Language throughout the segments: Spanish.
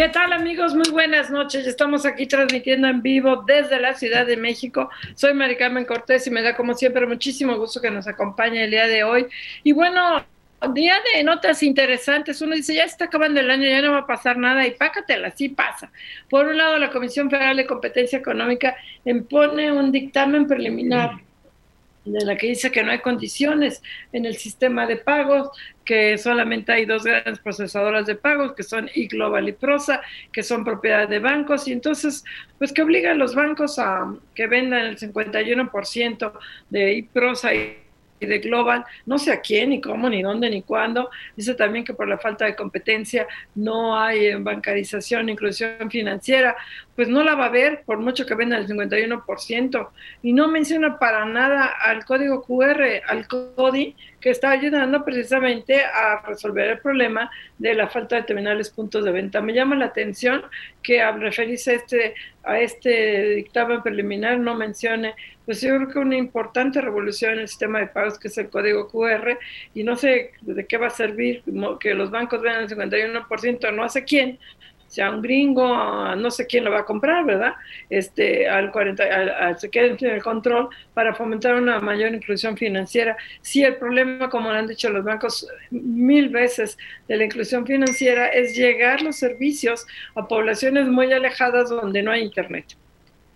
¿Qué tal amigos? Muy buenas noches. Estamos aquí transmitiendo en vivo desde la Ciudad de México. Soy Mari Carmen Cortés y me da como siempre muchísimo gusto que nos acompañe el día de hoy. Y bueno, día de notas interesantes. Uno dice, ya está acabando el año, ya no va a pasar nada y pácatela, sí pasa. Por un lado, la Comisión Federal de Competencia Económica impone un dictamen preliminar de la que dice que no hay condiciones en el sistema de pagos, que solamente hay dos grandes procesadoras de pagos, que son iGlobal y Prosa, que son propiedad de bancos, y entonces, pues que obliga a los bancos a que vendan el 51% de iProsa y de Global, no sé a quién, ni cómo, ni dónde, ni cuándo. Dice también que por la falta de competencia no hay bancarización, inclusión financiera, pues no la va a haber por mucho que venda el 51%. Y no menciona para nada al código QR, al CODI, que está ayudando precisamente a resolver el problema de la falta de terminales puntos de venta. Me llama la atención que al referirse a este, a este dictamen preliminar no mencione pues yo creo que una importante revolución en el sistema de pagos que es el código QR y no sé de qué va a servir que los bancos vean el 51%, no sé quién, sea un gringo, no sé quién lo va a comprar, ¿verdad? Este, al 40, al, se quede en el control para fomentar una mayor inclusión financiera. Si el problema, como lo han dicho los bancos mil veces, de la inclusión financiera es llegar los servicios a poblaciones muy alejadas donde no hay internet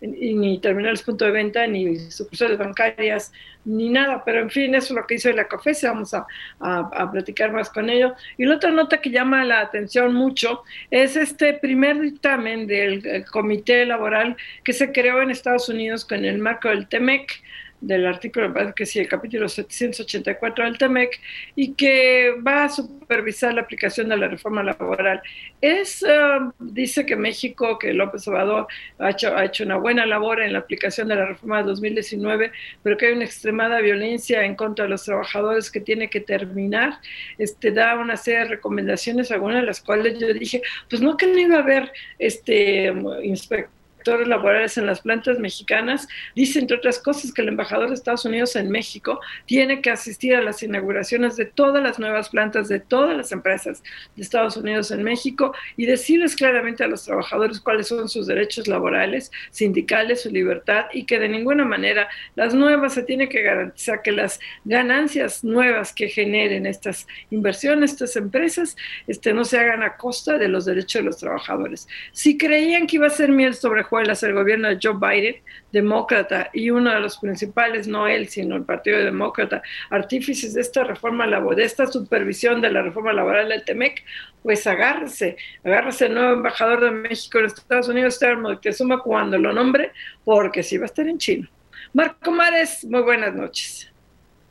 ni terminales punto de venta, ni sucursales bancarias, ni nada. Pero en fin, eso es lo que hizo la COFESE, vamos a, a, platicar más con ello. Y la otra nota que llama la atención mucho es este primer dictamen del comité laboral que se creó en Estados Unidos con el marco del TEMEC del artículo, que sí, el capítulo 784 del TEMEC, y que va a supervisar la aplicación de la reforma laboral. Es, um, dice que México, que López Obrador ha hecho, ha hecho una buena labor en la aplicación de la reforma de 2019, pero que hay una extremada violencia en contra de los trabajadores que tiene que terminar. Este, da una serie de recomendaciones, algunas de las cuales yo dije, pues no que no iba a haber este, inspector laborales en las plantas mexicanas, dice, entre otras cosas, que el embajador de Estados Unidos en México tiene que asistir a las inauguraciones de todas las nuevas plantas de todas las empresas de Estados Unidos en México y decirles claramente a los trabajadores cuáles son sus derechos laborales, sindicales, su libertad y que de ninguna manera las nuevas se tiene que garantizar que las ganancias nuevas que generen estas inversiones, estas empresas, este, no se hagan a costa de los derechos de los trabajadores. Si creían que iba a ser miel sobre el gobierno de Joe Biden, demócrata, y uno de los principales, no él, sino el Partido Demócrata, artífices de esta reforma laboral, de esta supervisión de la reforma laboral del TEMEC, pues agárrese, agárrese el nuevo embajador de México en Estados Unidos, que suma cuando lo nombre, porque sí va a estar en chino. Marco Mares, muy buenas noches.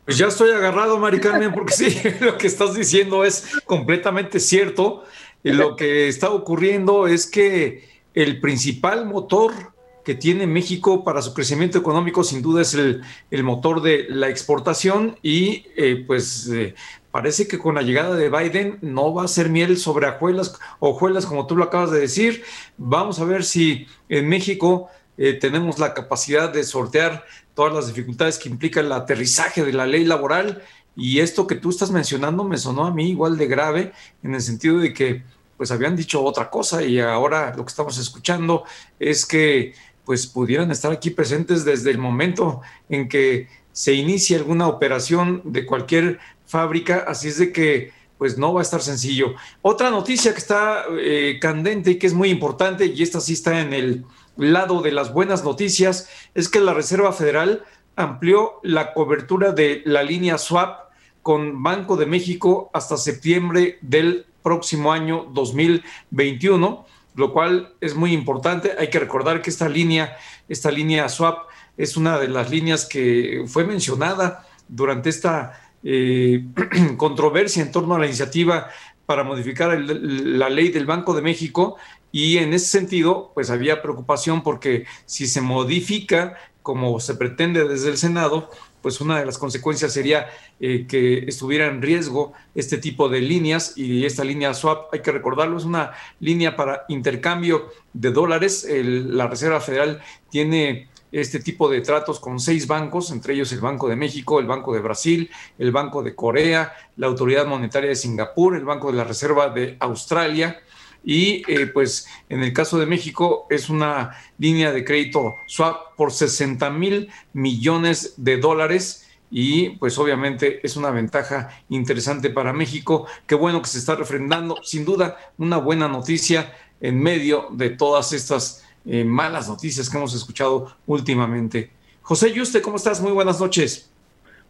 Pues ya estoy agarrado, Mari Carmen, porque sí, lo que estás diciendo es completamente cierto. Y lo que está ocurriendo es que el principal motor que tiene México para su crecimiento económico sin duda es el, motor de la exportación y eh, pues eh, parece que con la llegada de Biden no va a ser miel sobre ajuelas, hojuelas como tú lo acabas de decir. Vamos a ver si en México eh, tenemos la capacidad de sortear todas las dificultades que implica el aterrizaje de la ley laboral y esto que tú estás mencionando me sonó a mí igual de grave en el sentido de que pues habían dicho otra cosa y ahora lo que estamos escuchando es que pues pudieran estar aquí presentes desde el momento en que se inicia alguna operación de cualquier fábrica, así es de que pues no va a estar sencillo. Otra noticia que está eh, candente y que es muy importante, y esta sí está en el lado de las buenas noticias, es que la Reserva Federal amplió la cobertura de la línea SWAP con Banco de México hasta septiembre del próximo año 2021, lo cual es muy importante. Hay que recordar que esta línea, esta línea swap, es una de las líneas que fue mencionada durante esta controversia en torno a la iniciativa para modificar la ley del Banco de México y en ese sentido, pues había preocupación porque si se modifica como se pretende desde el Senado, pues una de las consecuencias sería eh, que estuviera en riesgo este tipo de líneas y esta línea swap, hay que recordarlo, es una línea para intercambio de dólares. la Reserva Federal tiene este tipo de tratos con seis bancos, entre ellos el Banco de México, el Banco de Brasil, el Banco de Corea, la Autoridad Monetaria de Singapur, el Banco de la Reserva de Australia. Y eh, pues en el caso de México es una línea de crédito swap por 60 mil millones de dólares y pues obviamente es una ventaja interesante para México. Qué bueno que se está refrendando. Sin duda, una buena noticia en medio de todas estas eh, malas noticias que hemos escuchado últimamente. José Yuste, ¿cómo estás? Muy buenas noches.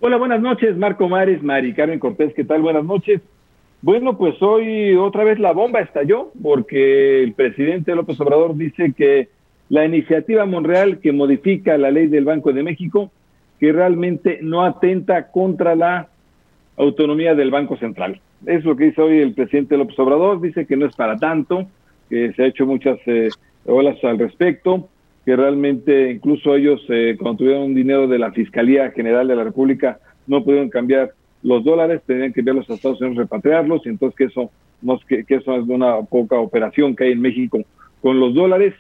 Hola, buenas noches, Marco Mares, Mari Carmen Cortés, ¿qué tal? Buenas noches. Bueno, pues hoy otra vez la bomba estalló porque el presidente López Obrador dice que la iniciativa Monreal que modifica la ley del Banco de México, que realmente no atenta contra la autonomía del Banco Central. Es lo que dice hoy el presidente López Obrador, dice que no es para tanto, que se ha hecho muchas eh, olas al respecto, que realmente incluso ellos eh, cuando tuvieron dinero de la Fiscalía General de la República no pudieron cambiar los dólares, tenían que enviarlos a Estados Unidos, repatriarlos, y entonces que eso, no, que, que eso es una poca operación que hay en México con los dólares.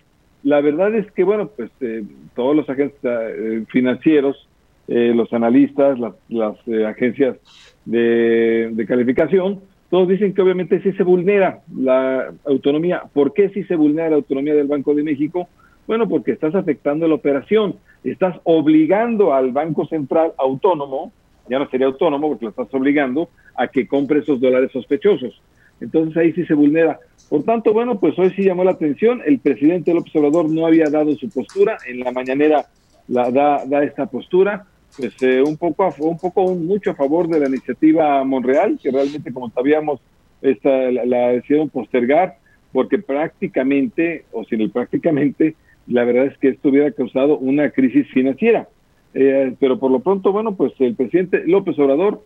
La verdad es que, bueno, pues eh, todos los agentes eh, financieros, eh, los analistas, las, agencias de, de, calificación, todos dicen que obviamente sí se vulnera la autonomía. ¿Por qué sí se vulnera la autonomía del Banco de México? Bueno, porque estás afectando la operación, estás obligando al Banco Central Autónomo ya no sería autónomo porque lo estás obligando a que compre esos dólares sospechosos. Entonces ahí sí se vulnera. Por tanto, bueno, pues hoy sí llamó la atención. El presidente López Obrador no había dado su postura. En la mañanera la da, da esta postura. Pues eh, un poco, un poco, mucho a favor de la iniciativa Monreal, que realmente, como sabíamos, esta, la, la decidieron postergar, porque prácticamente, o sin el prácticamente, la verdad es que esto hubiera causado una crisis financiera. Eh, pero por lo pronto, bueno, pues el presidente López Obrador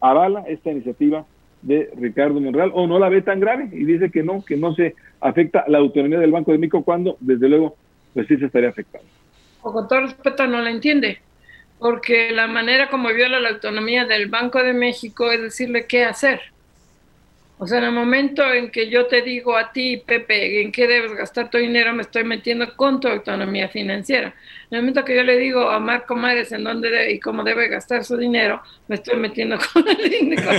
avala esta iniciativa de Ricardo Monreal o no la ve tan grave y dice que no, que no se afecta la autonomía del Banco de México cuando, desde luego, pues sí se estaría afectando. O con todo respeto, no la entiende, porque la manera como viola la autonomía del Banco de México es decirle qué hacer. O sea, en el momento en que yo te digo a ti, Pepe, en qué debes gastar tu dinero, me estoy metiendo con tu autonomía financiera. En el momento que yo le digo a Marco Mares en dónde y cómo debe gastar su dinero, me estoy metiendo con el dinero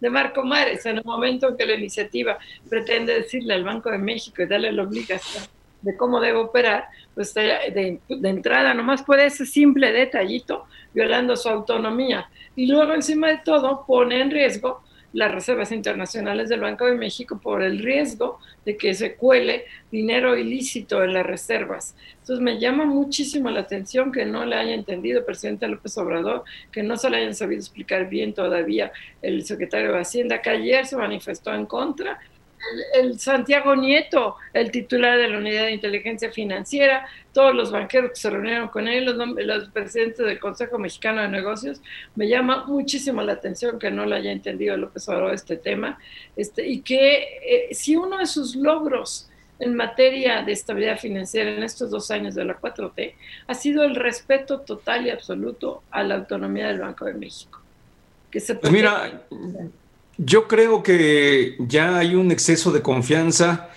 de, Marco Mares. En el momento en que la iniciativa pretende decirle al Banco de México y darle la obligación de cómo debe operar, pues de, de entrada, nomás por ese simple detallito, violando su autonomía y luego encima de todo pone en riesgo las reservas internacionales del Banco de México por el riesgo de que se cuele dinero ilícito en las reservas. Entonces me llama muchísimo la atención que no le haya entendido el presidente López Obrador, que no se le hayan sabido explicar bien todavía el secretario de Hacienda, que ayer se manifestó en contra el, Santiago Nieto, el titular de la Unidad de Inteligencia Financiera, todos los banqueros que se reunieron con él, los, presidentes del Consejo Mexicano de Negocios, me llama muchísimo la atención que no lo haya entendido López Obrador este tema, este, y que eh, si uno de sus logros en materia de estabilidad financiera en estos dos años de la 4T ha sido el respeto total y absoluto a la autonomía del Banco de México. Que se pues mira, yo creo que ya hay un exceso de confianza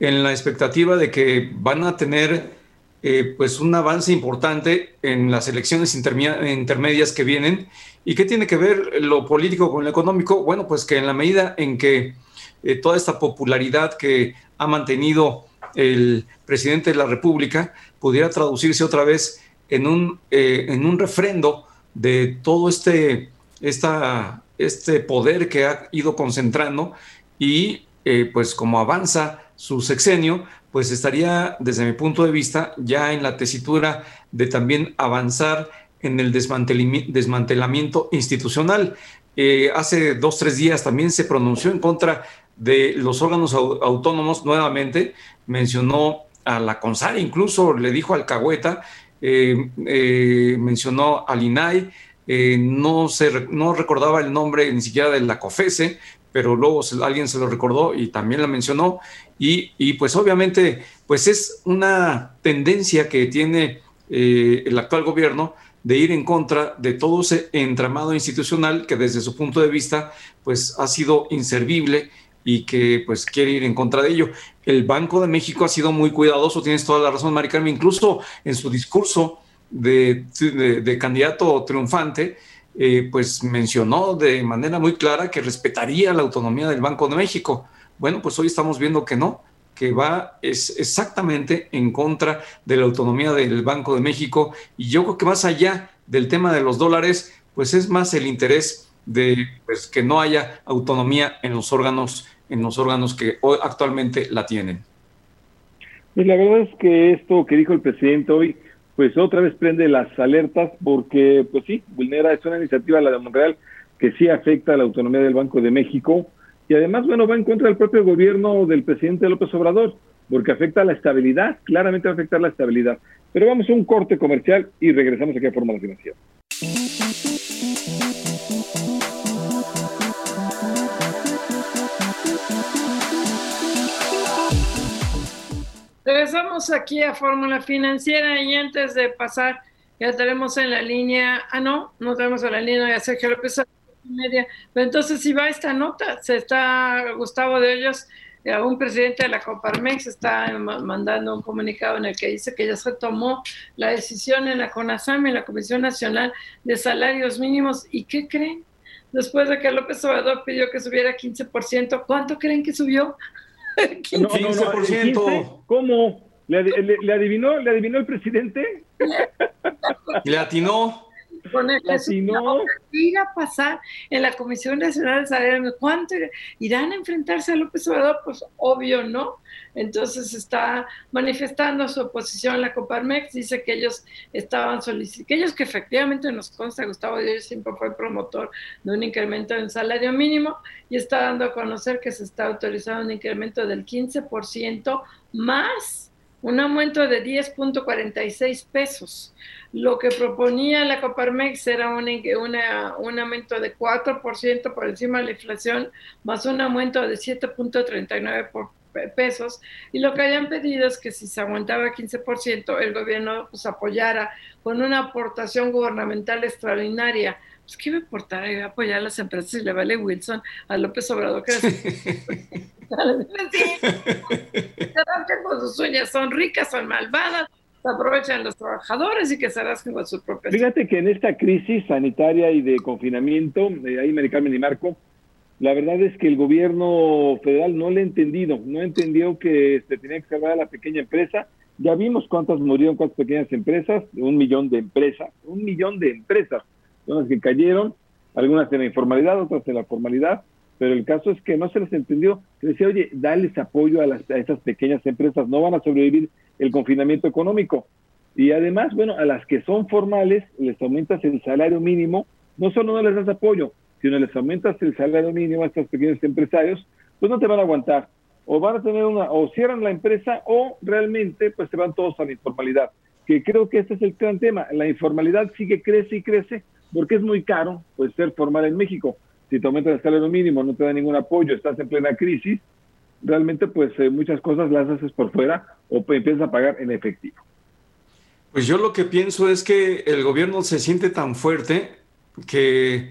en la expectativa de que van a tener eh, pues un avance importante en las elecciones intermedias que vienen. ¿Y qué tiene que ver lo político con lo económico? Bueno, pues que en la medida en que eh, toda esta popularidad que ha mantenido el presidente de la República pudiera traducirse otra vez en un, eh, en un refrendo de todo este, esta este poder que ha ido concentrando y eh, pues como avanza su sexenio, pues estaría desde mi punto de vista ya en la tesitura de también avanzar en el desmantelamiento institucional. Eh, hace dos, tres días también se pronunció en contra de los órganos autónomos nuevamente, mencionó a la CONSAR, incluso le dijo al Cagüeta mencionó al INAI, no, se, no recordaba el nombre ni siquiera de la COFESE, pero luego alguien se lo recordó y también la mencionó. Y, y pues obviamente, pues es una tendencia que tiene el actual gobierno de ir en contra de todo ese entramado institucional que desde su punto de vista pues ha sido inservible y que pues quiere ir en contra de ello. El Banco de México ha sido muy cuidadoso, tienes toda la razón, Mari Carmen, incluso en su discurso de, candidato triunfante, eh, pues mencionó de manera muy clara que respetaría la autonomía del Banco de México. Bueno, pues hoy estamos viendo que no, que va es exactamente en contra de la autonomía del Banco de México y yo creo que más allá del tema de los dólares, pues es más el interés de pues, que no haya autonomía en los órganos en los órganos que hoy, actualmente la tienen. Pues la verdad es que esto que dijo el presidente hoy, pues otra vez prende las alertas porque, pues sí, vulnera, es una iniciativa, la de Monreal, que sí afecta a la autonomía del Banco de México, y además, bueno, va en contra del propio gobierno del presidente López Obrador, porque afecta a la estabilidad, claramente va a afectar la estabilidad. Pero vamos a un corte comercial y regresamos aquí a Fórmula Financiera. Regresamos aquí a Fórmula Financiera y antes de pasar, ya tenemos en la línea, ah, no, no tenemos en la línea a Sergio López media. Pero entonces, si va esta nota, se está Gustavo de Hoyos, eh, un presidente de la Coparmex, está mandando un comunicado en el que dice que ya se tomó la decisión en la CONASAM, en la Comisión Nacional de Salarios Mínimos. ¿Y qué creen? Después de que López Obrador pidió que subiera 15%, ¿cuánto creen que subió? 15%. ¿Cómo? ¿Le, le, adivinó, ¿Le adivinó el presidente? Le atinó con el irá a pasar en la Comisión Nacional de Salario? ¿Cuánto irán a enfrentarse a López Obrador? Pues obvio, ¿no? Entonces está manifestando su oposición a la Coparmex, dice que ellos estaban solicitando, que ellos que efectivamente nos consta, Gustavo Díaz siempre fue promotor de un incremento en salario mínimo y está dando a conocer que se está autorizando un incremento del 15% más un aumento de 10.46 pesos. Lo que proponía la Coparmex era un, un aumento de 4% por encima de la inflación, más un aumento de 7.39 pesos. Y lo que habían pedido es que si se aumentaba 15%, el gobierno pues, apoyara con una aportación gubernamental extraordinaria pues ¿qué me importará apoyar a las empresas si le vale Wilson a López Obrador que se con sus uñas, son ricas, son malvadas, se aprovechan los trabajadores y que se rasquen con su propia. Fíjate que en esta crisis sanitaria y de confinamiento, de ahí Mari Carmen y Marco, la verdad es que el gobierno federal no le ha entendido, no entendió que se tenía que salvar a la pequeña empresa. Ya vimos cuántas murieron, cuántas pequeñas empresas, un millón de empresas, un millón de empresas son las que cayeron, algunas en la informalidad, otras en la formalidad, pero el caso es que no se les entendió, que decía, oye, dales apoyo a, las, a estas pequeñas empresas, no van a sobrevivir el confinamiento económico. Y además, bueno, a las que son formales, les aumentas el salario mínimo, no solo no les das apoyo, sino les aumentas el salario mínimo a estos pequeños empresarios, pues no te van a aguantar. O van a tener una, o cierran la empresa, o realmente pues se van todos a la informalidad. Que creo que este es el gran tema. La informalidad sigue, crece y crece, porque es muy caro pues ser formal en México. Si te aumentas el salario mínimo, no te da ningún apoyo, estás en plena crisis, realmente pues eh, muchas cosas las haces por fuera o empiezas a pagar en efectivo. Pues yo lo que pienso es que el gobierno se siente tan fuerte que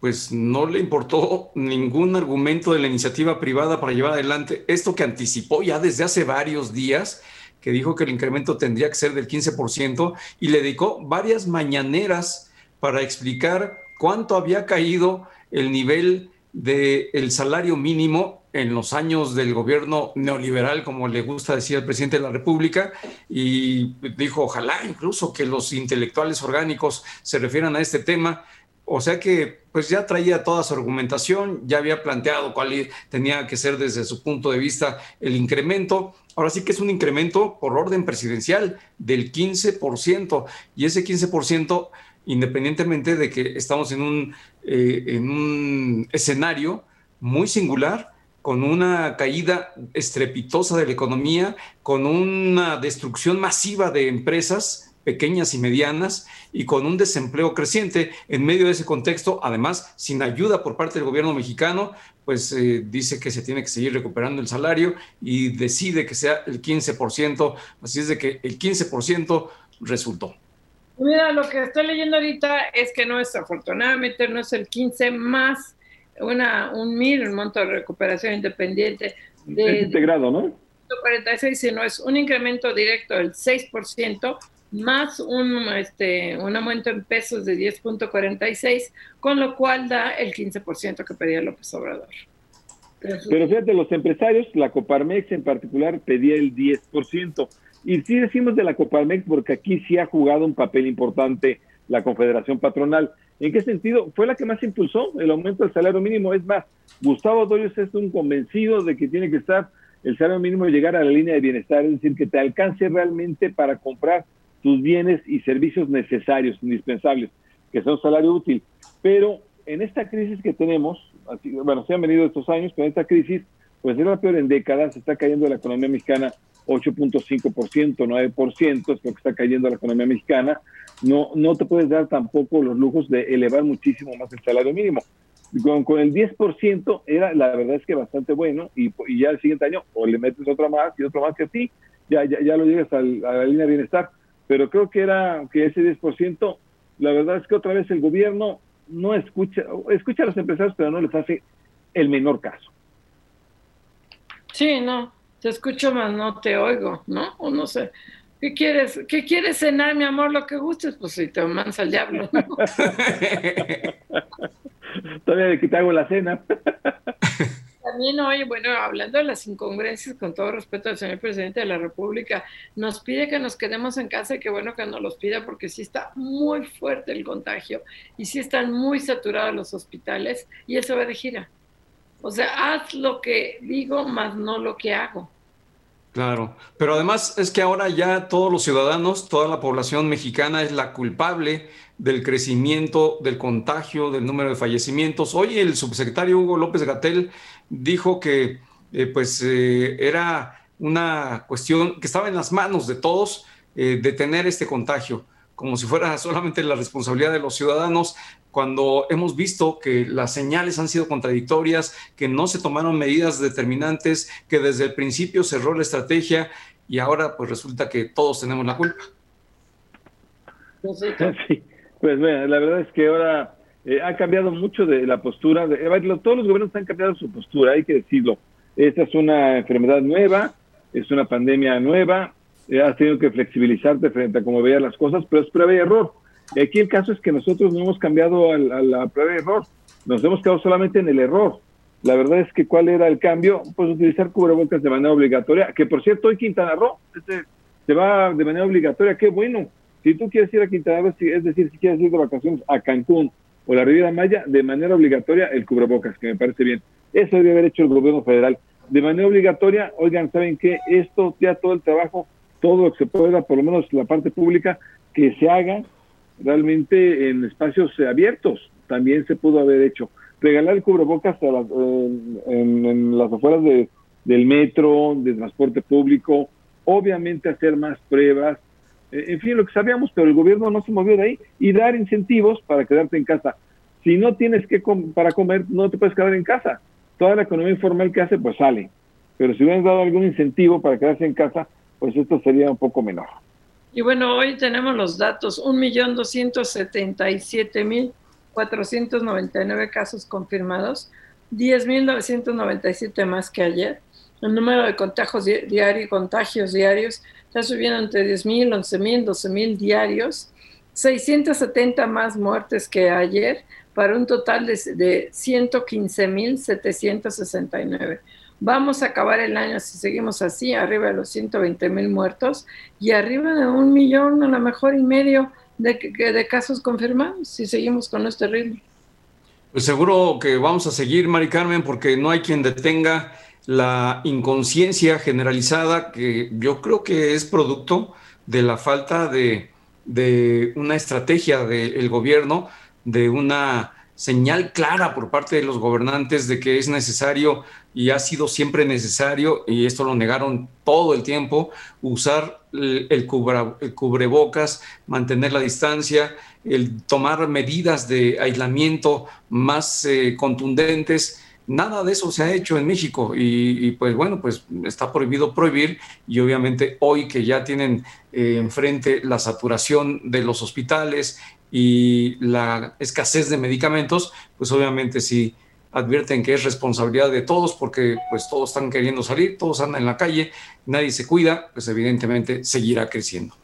pues no le importó ningún argumento de la iniciativa privada para llevar adelante esto que anticipó ya desde hace varios días, que dijo que el incremento tendría que ser del 15% y le dedicó varias mañaneras para explicar cuánto había caído el nivel del salario mínimo en los años del gobierno neoliberal, como le gusta decir al presidente de la República, y dijo, ojalá incluso que los intelectuales orgánicos se refieran a este tema. O sea que pues ya traía toda su argumentación, ya había planteado cuál tenía que ser desde su punto de vista el incremento. Ahora sí que es un incremento por orden presidencial del 15%, y ese 15% independientemente de que estamos en un, eh, en un escenario muy singular, con una caída estrepitosa de la economía, con una destrucción masiva de empresas pequeñas y medianas y con un desempleo creciente. En medio de ese contexto, además, sin ayuda por parte del gobierno mexicano, pues eh, dice que se tiene que seguir recuperando el salario y decide que sea el 15%, así es de que el 15% resultó. Mira, lo que estoy leyendo ahorita es que no es, afortunadamente, no es el 15 más una, un MIR, un monto de recuperación independiente. De, integrado, ¿no? 46, sino es un incremento directo del 6% más un, este, un aumento en pesos de 10.46, con lo cual da el 15% que pedía López Obrador. Pero fíjate, los empresarios, la Coparmex en particular, pedía el 10%. Y sí decimos de la Coparmex porque aquí sí ha jugado un papel importante la Confederación Patronal. ¿En qué sentido? Fue la que más impulsó el aumento del salario mínimo. Es más, Gustavo Doyos es un convencido de que tiene que estar el salario mínimo y llegar a la línea de bienestar, es decir, que te alcance realmente para comprar tus bienes y servicios necesarios, indispensables, que son salario útil. Pero en esta crisis que tenemos, bueno, se han venido estos años, en esta crisis, pues es la peor en décadas, está cayendo la economía mexicana 8.5%, 9%, es lo que está cayendo la economía mexicana, no, no te puedes dar tampoco los lujos de elevar muchísimo más el salario mínimo. Con, con el 10% era, la verdad es que bastante bueno, y, ya el siguiente año o le metes otro más y otro más que así, ya, ya, ya lo llegas a la línea de bienestar. Pero creo que era que ese 10%, la verdad es que otra vez el gobierno no escucha, escucha a los empresarios, pero no les hace el menor caso. Sí, no, te escucho más no te oigo, ¿no? O no sé. ¿Qué quieres? ¿Qué quieres cenar, mi amor? Lo que gustes, pues si te mandas al diablo. Todavía que te hago la cena. También hoy, bueno, hablando de las incongruencias, con todo respeto al señor presidente de la República, nos pide que nos quedemos en casa y qué bueno que nos los pida porque sí está muy fuerte el contagio y sí están muy saturados los hospitales y él se va de gira. O sea, haz lo que digo, más no lo que hago. Claro, pero además es que ahora ya todos los ciudadanos, toda la población mexicana es la culpable del crecimiento, del contagio, del número de fallecimientos. Hoy el subsecretario Hugo López Gatel dijo que eh, pues eh, era una cuestión que estaba en las manos de todos eh, detener este contagio, como si fuera solamente la responsabilidad de los ciudadanos, cuando hemos visto que las señales han sido contradictorias, que no se tomaron medidas determinantes, que desde el principio cerró la estrategia y ahora pues resulta que todos tenemos la culpa. Sí, pues la verdad es que ahora eh, ha cambiado mucho de la postura, de, eh, todos los gobiernos han cambiado su postura, hay que decirlo. Esta es una enfermedad nueva, es una pandemia nueva, has tenido que flexibilizarte frente a cómo veías las cosas, pero es prueba y error. Y aquí el caso es que nosotros no hemos cambiado a, la prueba y error, nos hemos quedado solamente en el error. La verdad es que cuál era el cambio, pues utilizar cubrebocas de manera obligatoria, que por cierto hoy Quintana Roo este, se va de manera obligatoria, qué bueno. Si tú quieres ir a Quintana Roo, es decir, si quieres ir de vacaciones a Cancún o la Riviera Maya, de manera obligatoria el cubrebocas, que me parece bien. Eso debe haber hecho el gobierno federal. De manera obligatoria, oigan, ¿saben qué? Esto, ya todo el trabajo, todo lo que se pueda, por lo menos la parte pública, que se haga realmente en espacios abiertos, también se pudo haber hecho. Regalar el cubrebocas en, las afueras de, del metro, de transporte público, obviamente hacer más pruebas, eh, en fin, lo que sabíamos, pero el gobierno no se movió de ahí y dar incentivos para quedarte en casa. Si no tienes que para comer, no te puedes quedar en casa. Toda la economía informal que hace, pues sale. Pero si hubieran dado algún incentivo para quedarse en casa, pues esto sería un poco menor. Y bueno, hoy tenemos los datos, 1.277.499 casos confirmados, 10.997 más que ayer. El número de contagios diarios, contagios diarios está subiendo entre 10.000, 11.000, 12.000 diarios. 670 más muertes que ayer para un total de, de 115.769. Vamos a acabar el año si seguimos así, arriba de los 120 mil muertos y arriba de un millón, a lo mejor y medio de, de casos confirmados, si seguimos con este ritmo. Pues seguro que vamos a seguir, Mari Carmen, porque no hay quien detenga la inconsciencia generalizada que yo creo que es producto de la falta de, de una estrategia del gobierno, de una señal clara por parte de los gobernantes de que es necesario y ha sido siempre necesario, y esto lo negaron todo el tiempo, usar el, cubrebocas, mantener la distancia, el tomar medidas de aislamiento más eh, contundentes. Nada de eso se ha hecho en México y, pues bueno, pues está prohibido prohibir y obviamente hoy que ya tienen eh, enfrente la saturación de los hospitales, y la escasez de medicamentos, pues obviamente sí advierten que es responsabilidad de todos porque pues todos están queriendo salir, todos andan en la calle, nadie se cuida, pues evidentemente seguirá creciendo.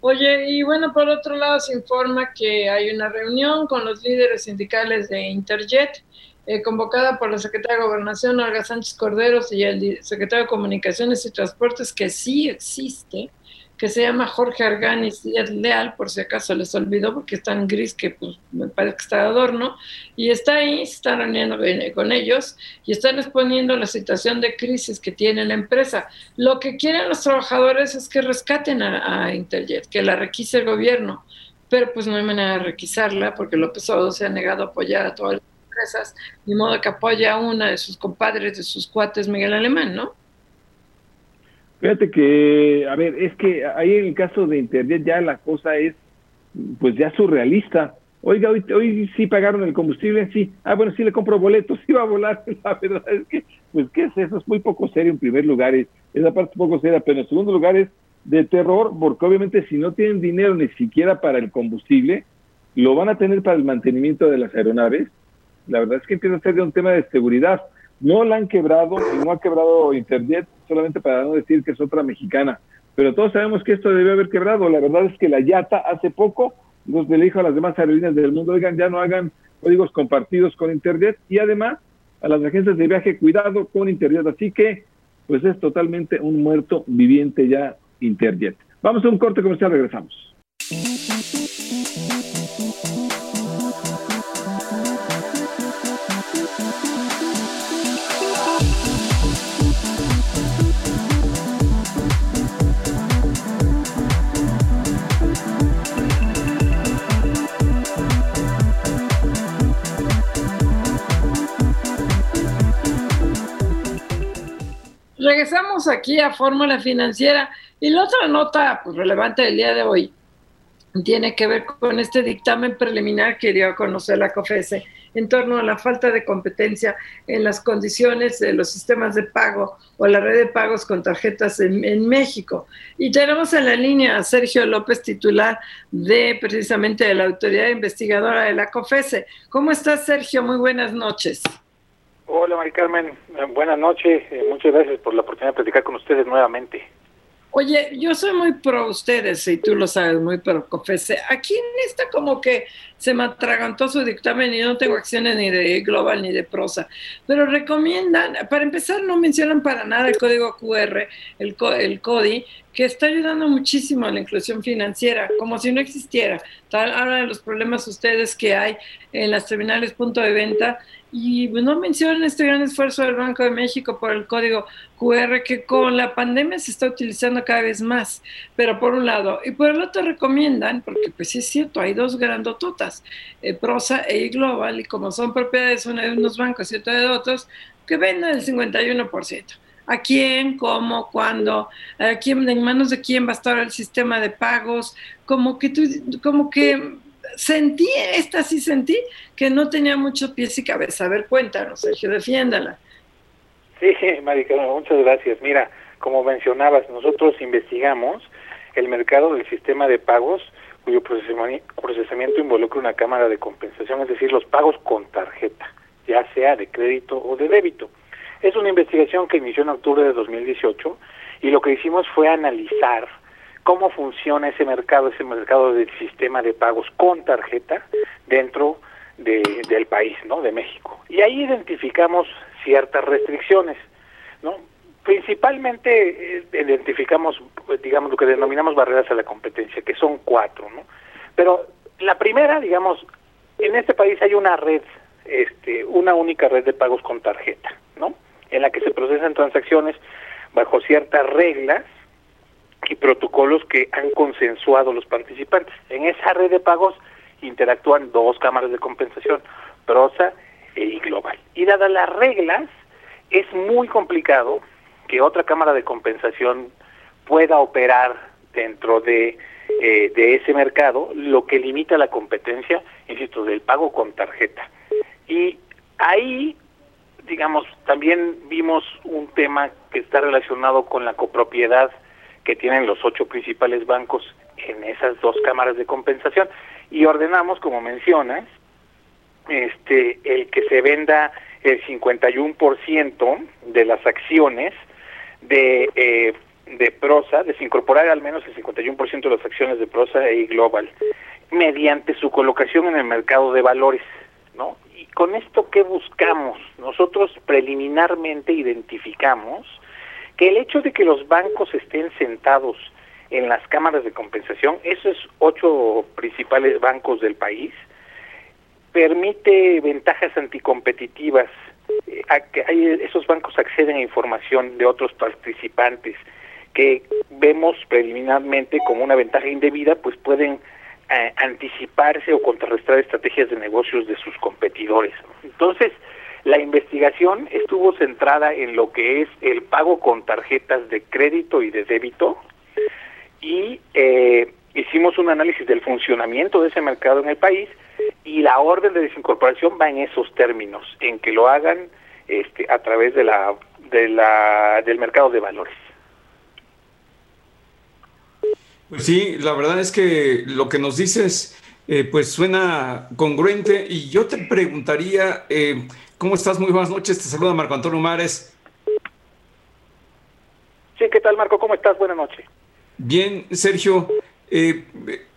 Oye, y bueno, por otro lado se informa que hay una reunión con los líderes sindicales de Interjet, eh, convocada por la secretaria de Gobernación, Olga Sánchez Corderos, y el secretario de Comunicaciones y Transportes, que sí existe, que se llama Jorge Arganis Díaz Leal, por si acaso les olvidó, porque está en gris, que pues me parece que está de adorno, y está ahí, se está reuniendo con ellos y están exponiendo la situación de crisis que tiene la empresa. Lo que quieren los trabajadores es que rescaten a, Interjet, que la requise el gobierno, pero pues no hay manera de requisarla porque López Obrador se ha negado a apoyar a todas las empresas, ni modo que apoya a una de sus compadres, de sus cuates, Miguel Alemán, ¿no? Fíjate que, a ver, es que ahí en el caso de Internet ya la cosa es, pues ya surrealista. Oiga, hoy, hoy sí pagaron el combustible, sí. Ah, bueno, sí le compro boletos, sí va a volar. La verdad es que, pues, ¿qué es eso? Es muy poco serio en primer lugar, es, esa parte es poco seria, pero en segundo lugar es de terror, porque obviamente si no tienen dinero ni siquiera para el combustible, lo van a tener para el mantenimiento de las aeronaves. La verdad es que empieza a ser de un tema de seguridad. No la han quebrado y no ha quebrado Internet solamente para no decir que es otra mexicana. Pero todos sabemos que esto debe haber quebrado. La verdad es que la YATA hace poco nos le dijo a las demás aerolíneas del mundo, oigan, ya no hagan códigos compartidos con Internet y además a las agencias de viaje, cuidado con Internet. Así que, pues es totalmente un muerto viviente ya Internet. Vamos a un corte comercial, regresamos. Regresamos aquí a Fórmula Financiera y la otra nota pues, relevante del día de hoy tiene que ver con este dictamen preliminar que dio a conocer la COFESE en torno a la falta de competencia en las condiciones de los sistemas de pago o la red de pagos con tarjetas en, México. Y tenemos en la línea a Sergio López, titular de precisamente de la autoridad investigadora de la COFESE. ¿Cómo estás, Sergio? Muy buenas noches. Hola, Mari Carmen. Eh, buenas noches. Eh, muchas gracias por la oportunidad de platicar con ustedes nuevamente. Oye, yo soy muy pro ustedes, y tú lo sabes, muy pro COFESE. Aquí en esta como que se me atragantó su dictamen y no tengo acciones ni de Global ni de Prosa, pero recomiendan, para empezar no mencionan para nada el código QR, el, el CODI, que está ayudando muchísimo a la inclusión financiera, como si no existiera. Tal, hablan de los problemas ustedes que hay en las terminales punto de venta y no mencionan este gran esfuerzo del Banco de México por el código QR que con la pandemia se está utilizando cada vez más, pero por un lado, y por el otro recomiendan, porque pues es cierto, hay dos grandototas, eh, Prosa e Global, y como son propiedades una de unos bancos y otra de otros, que venden el 51%. ¿A quién? ¿Cómo? ¿Cuándo? ¿A quién? ¿En manos de quién va a estar el sistema de pagos? Como que tú, como que sentí, esta sí sentí, que no tenía mucho pies y cabeza. A ver, cuéntanos, Sergio, defiéndala. Sí, Marica, muchas gracias. Mira, como mencionabas, nosotros investigamos el mercado del sistema de pagos cuyo procesamiento involucra una cámara de compensación, es decir, los pagos con tarjeta, ya sea de crédito o de débito. Es una investigación que inició en octubre de 2018 y lo que hicimos fue analizar cómo funciona ese mercado, ese mercado del sistema de pagos con tarjeta dentro del país, ¿no? De México. Y ahí identificamos ciertas restricciones, ¿no? Principalmente eh, identificamos, digamos, lo que denominamos barreras a la competencia, que son cuatro, ¿no? Pero la primera, digamos, en este país hay una red, este, una única red de pagos con tarjeta, ¿no? En la que se procesan transacciones bajo ciertas reglas y protocolos que han consensuado los participantes. En esa red de pagos interactúan dos cámaras de compensación, Prosa y Global. Y dadas las reglas, es muy complicado que otra cámara de compensación pueda operar dentro de, eh, de ese mercado, lo que limita la competencia, insisto, del pago con tarjeta. Y ahí, digamos, también vimos un tema que está relacionado con la copropiedad que tienen los ocho principales bancos en esas dos cámaras de compensación y ordenamos, como mencionas, este, el que se venda el 51% de las acciones de, eh, de Prosa, desincorporar al menos el 51% de las acciones de Prosa y Global, mediante su colocación en el mercado de valores, ¿no? Y con esto, ¿qué buscamos? Nosotros preliminarmente identificamos que el hecho de que los bancos estén sentados en las cámaras de compensación, esos ocho principales bancos del país, permite ventajas anticompetitivas. Eh, a que esos bancos acceden a información de otros participantes que vemos preliminarmente como una ventaja indebida, pues pueden eh, anticiparse o contrarrestar estrategias de negocios de sus competidores. Entonces, la investigación estuvo centrada en lo que es el pago con tarjetas de crédito y de débito y eh, hicimos un análisis del funcionamiento de ese mercado en el país y la orden de desincorporación va en esos términos, en que lo hagan este, a través de la, de la, del mercado de valores. Pues sí, la verdad es que lo que nos dices eh, pues suena congruente y yo te preguntaría, eh, ¿cómo estás? Muy buenas noches, te saluda Marco Antonio Mares. Sí, ¿qué tal Marco? ¿Cómo estás? Buenas noches. Bien, Sergio, eh,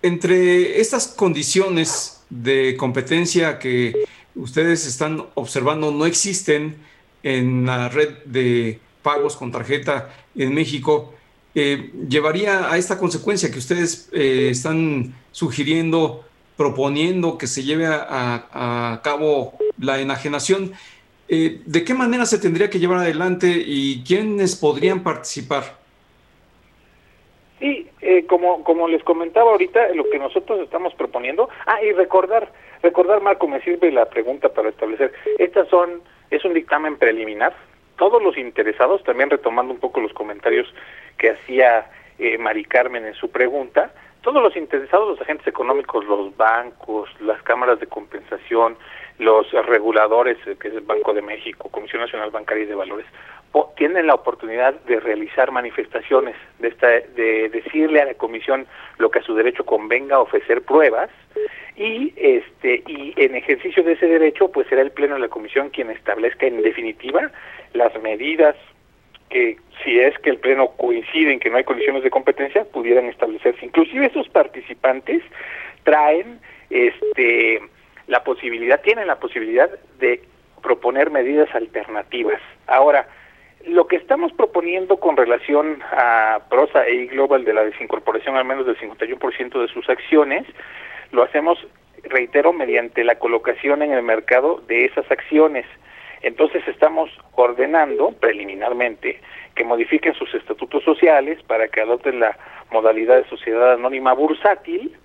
entre estas condiciones de competencia que ustedes están observando no existen en la red de pagos con tarjeta en México, eh, llevaría a esta consecuencia que ustedes eh, están sugiriendo, proponiendo que se lleve a, cabo la enajenación. Eh, ¿De qué manera se tendría que llevar adelante y quiénes podrían participar? Sí, eh, como, como les comentaba ahorita, lo que nosotros estamos proponiendo, ah, y recordar, recordar Marco, me sirve la pregunta para establecer, estas son, es un dictamen preliminar, todos los interesados, también retomando un poco los comentarios que hacía eh, Mari Carmen en su pregunta, todos los interesados, los agentes económicos, los bancos, las cámaras de compensación, los reguladores, eh, que es el Banco de México, Comisión Nacional Bancaria y de Valores, tienen la oportunidad de realizar manifestaciones, de, esta, de decirle a la comisión lo que a su derecho convenga, ofrecer pruebas y este y en ejercicio de ese derecho pues será el pleno de la comisión quien establezca en definitiva las medidas que si es que el pleno coincide en que no hay condiciones de competencia pudieran establecerse. Inclusive esos participantes traen este la posibilidad tienen la posibilidad de proponer medidas alternativas. Ahora lo que estamos proponiendo con relación a Prosa e Global de la desincorporación al menos del 51% de sus acciones, lo hacemos, reitero, mediante la colocación en el mercado de esas acciones. Entonces estamos ordenando preliminarmente que modifiquen sus estatutos sociales para que adopten la modalidad de sociedad anónima bursátil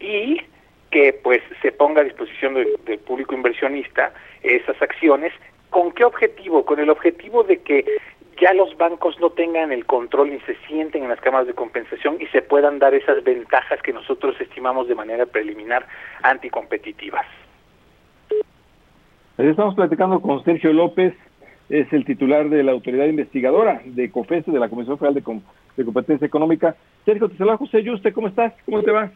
y que pues se ponga a disposición del público inversionista esas acciones ¿Con qué objetivo? Con el objetivo de que ya los bancos no tengan el control ni se sienten en las cámaras de compensación y se puedan dar esas ventajas que nosotros estimamos de manera preliminar anticompetitivas. Estamos platicando con Sergio López, es el titular de la autoridad investigadora de COFESE, de la Comisión Federal de, Competencia Económica. Sergio, te saluda José Yuste, ¿cómo estás? ¿Cómo te va?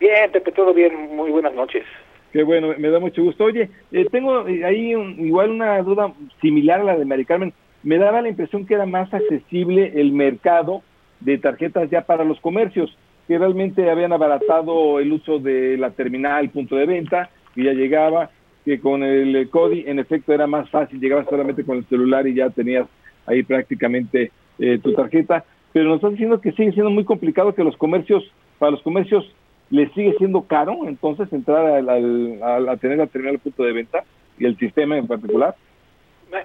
Bien, Pepe, todo bien, muy buenas noches. Qué bueno, me da mucho gusto. Oye, eh, tengo ahí igual una duda similar a la de Mari Carmen. Me daba la impresión que era más accesible el mercado de tarjetas ya para los comercios, que realmente habían abaratado el uso de la terminal, punto de venta, que ya llegaba, que con el CODI en efecto era más fácil, llegabas solamente con el celular y ya tenías ahí prácticamente eh, tu tarjeta, pero nos están diciendo que sigue siendo muy complicado que los comercios, para los comercios le sigue siendo caro entonces entrar a, tener la terminal punto de venta y el sistema en particular?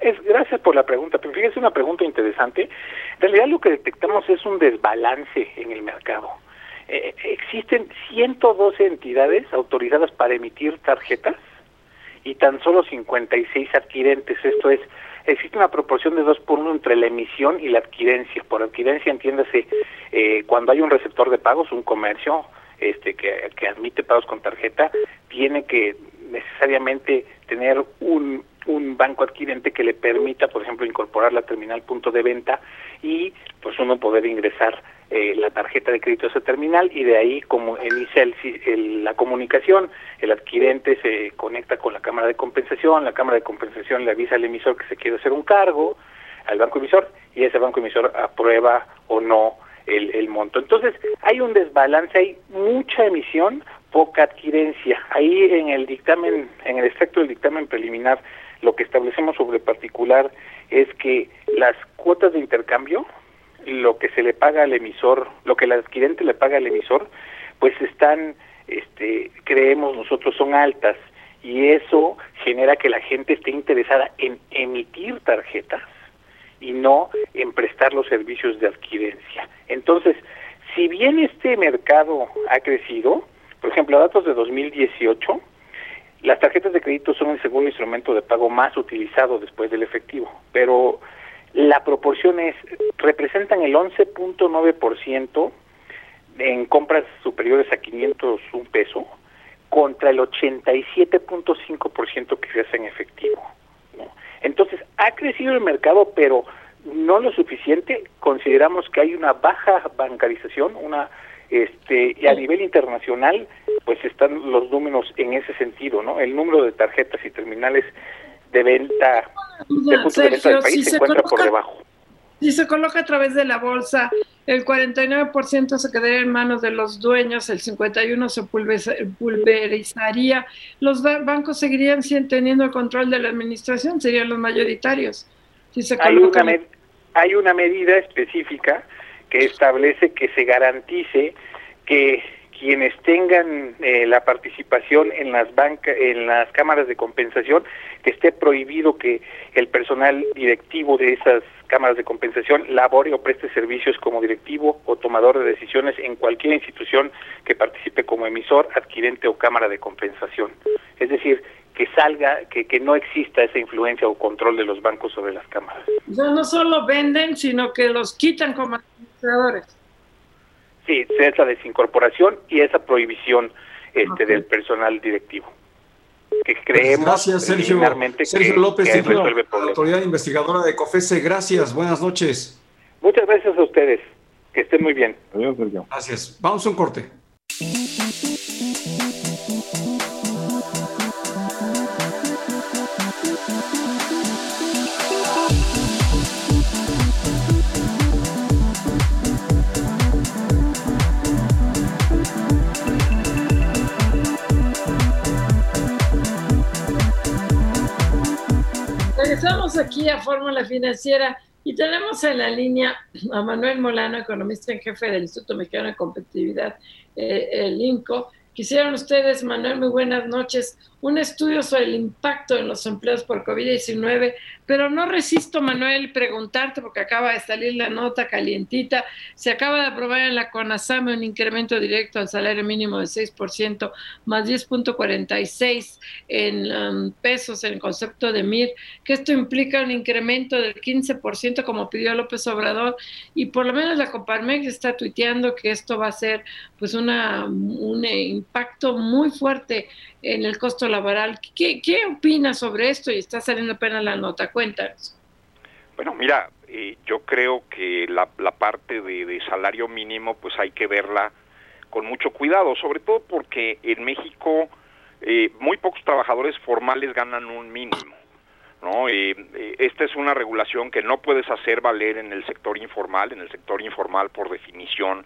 Es, gracias por la pregunta, pero fíjese una pregunta interesante. En realidad lo que detectamos es un desbalance en el mercado. eh, existen 112 entidades autorizadas para emitir tarjetas y tan solo 56 adquirentes. Esto es, existe una proporción de 2 por 1 entre la emisión y la adquirencia. Por adquirencia entiéndase eh, cuando hay un receptor de pagos, un comercio este que, admite pagos con tarjeta, tiene que necesariamente tener un, un banco adquirente que le permita, por ejemplo, incorporar la terminal punto de venta y pues uno poder ingresar eh, la tarjeta de crédito a esa terminal y de ahí como inicia el, la comunicación, el adquirente se conecta con la cámara de compensación, la cámara de compensación le avisa al emisor que se quiere hacer un cargo al banco emisor y ese banco emisor aprueba o no el, el monto. Entonces hay un desbalance, hay mucha emisión, poca adquirencia. Ahí en el dictamen, en el extracto del dictamen preliminar, lo que establecemos sobre particular es que las cuotas de intercambio lo que se le paga al emisor, lo que el adquirente le paga al emisor, pues están, este, creemos nosotros, son altas y eso genera que la gente esté interesada en emitir tarjetas y no en prestar los servicios de adquirencia. Entonces, si bien este mercado ha crecido, por ejemplo, datos de 2018, las tarjetas de crédito son el segundo instrumento de pago más utilizado después del efectivo, pero la proporción es, representan el 11.9% en compras superiores a 501 peso contra el 87.5% que se hace en efectivo. Entonces, ha crecido el mercado, pero no lo suficiente. Consideramos que hay una baja bancarización, una este y a nivel internacional, pues están los números en ese sentido, ¿no? El número de tarjetas y terminales de venta Sergio, si se coloca, por debajo. Si se coloca a través de la bolsa, el 49% se quedaría en manos de los dueños, el 51% se pulverizaría. Los bancos seguirían teniendo el control de la administración, serían los mayoritarios. Si se hay, una hay una medida específica que establece que se garantice que quienes tengan eh, la participación en las bancas, en las cámaras de compensación, que esté prohibido que el personal directivo de esas cámaras de compensación labore o preste servicios como directivo o tomador de decisiones en cualquier institución que participe como emisor, adquirente o cámara de compensación. Es decir, que salga, que, que no exista esa influencia o control de los bancos sobre las cámaras. no solo venden, sino que los quitan como administradores. Sí, esa desincorporación y esa prohibición este, del personal directivo. Que pues creemos gracias, Sergio. Sergio López, autoridad investigadora de COFESE. Gracias, buenas noches. Muchas gracias a ustedes. Que estén muy bien. Adiós, Sergio. Gracias. Vamos a un corte. Aquí a Fórmula Financiera. Y tenemos en la línea a Manuel Molano, economista en jefe del Instituto Mexicano de Competitividad, eh, el INCO. Quisieran ustedes, Manuel, muy buenas noches, un estudio sobre el impacto en los empleos por COVID-19, pero no resisto, Manuel, preguntarte, porque acaba de salir la nota calientita, se acaba de aprobar en la CONASAME un incremento directo al salario mínimo de 6%, más 10.46 en um, pesos en concepto de MIR, que esto implica un incremento del 15% como pidió López Obrador, y por lo menos la Coparmex está tuiteando que esto va a ser pues una, un impacto muy fuerte en el costo laboral. ¿Qué, qué opinas sobre esto? Y está saliendo apenas la nota, cuéntanos. Bueno, mira, eh, yo creo que la, la parte de, salario mínimo pues hay que verla con mucho cuidado, sobre todo porque en México eh, muy pocos trabajadores formales ganan un mínimo. ¿no? Eh, esta es una regulación que no puedes hacer valer en el sector informal, en el sector informal por definición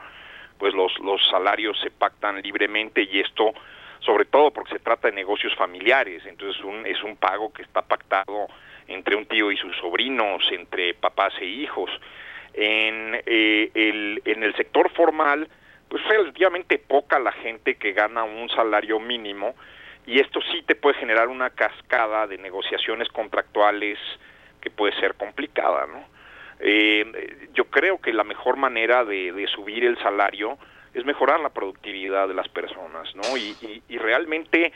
pues los, los salarios se pactan libremente y esto sobre todo porque se trata de negocios familiares, entonces un, es un pago que está pactado entre un tío y sus sobrinos, entre papás e hijos. En, eh, el, en el sector formal, pues relativamente poca la gente que gana un salario mínimo y esto sí te puede generar una cascada de negociaciones contractuales que puede ser complicada, ¿no? Eh, yo creo que la mejor manera de, de subir el salario es mejorar la productividad de las personas, ¿no? Y, y, realmente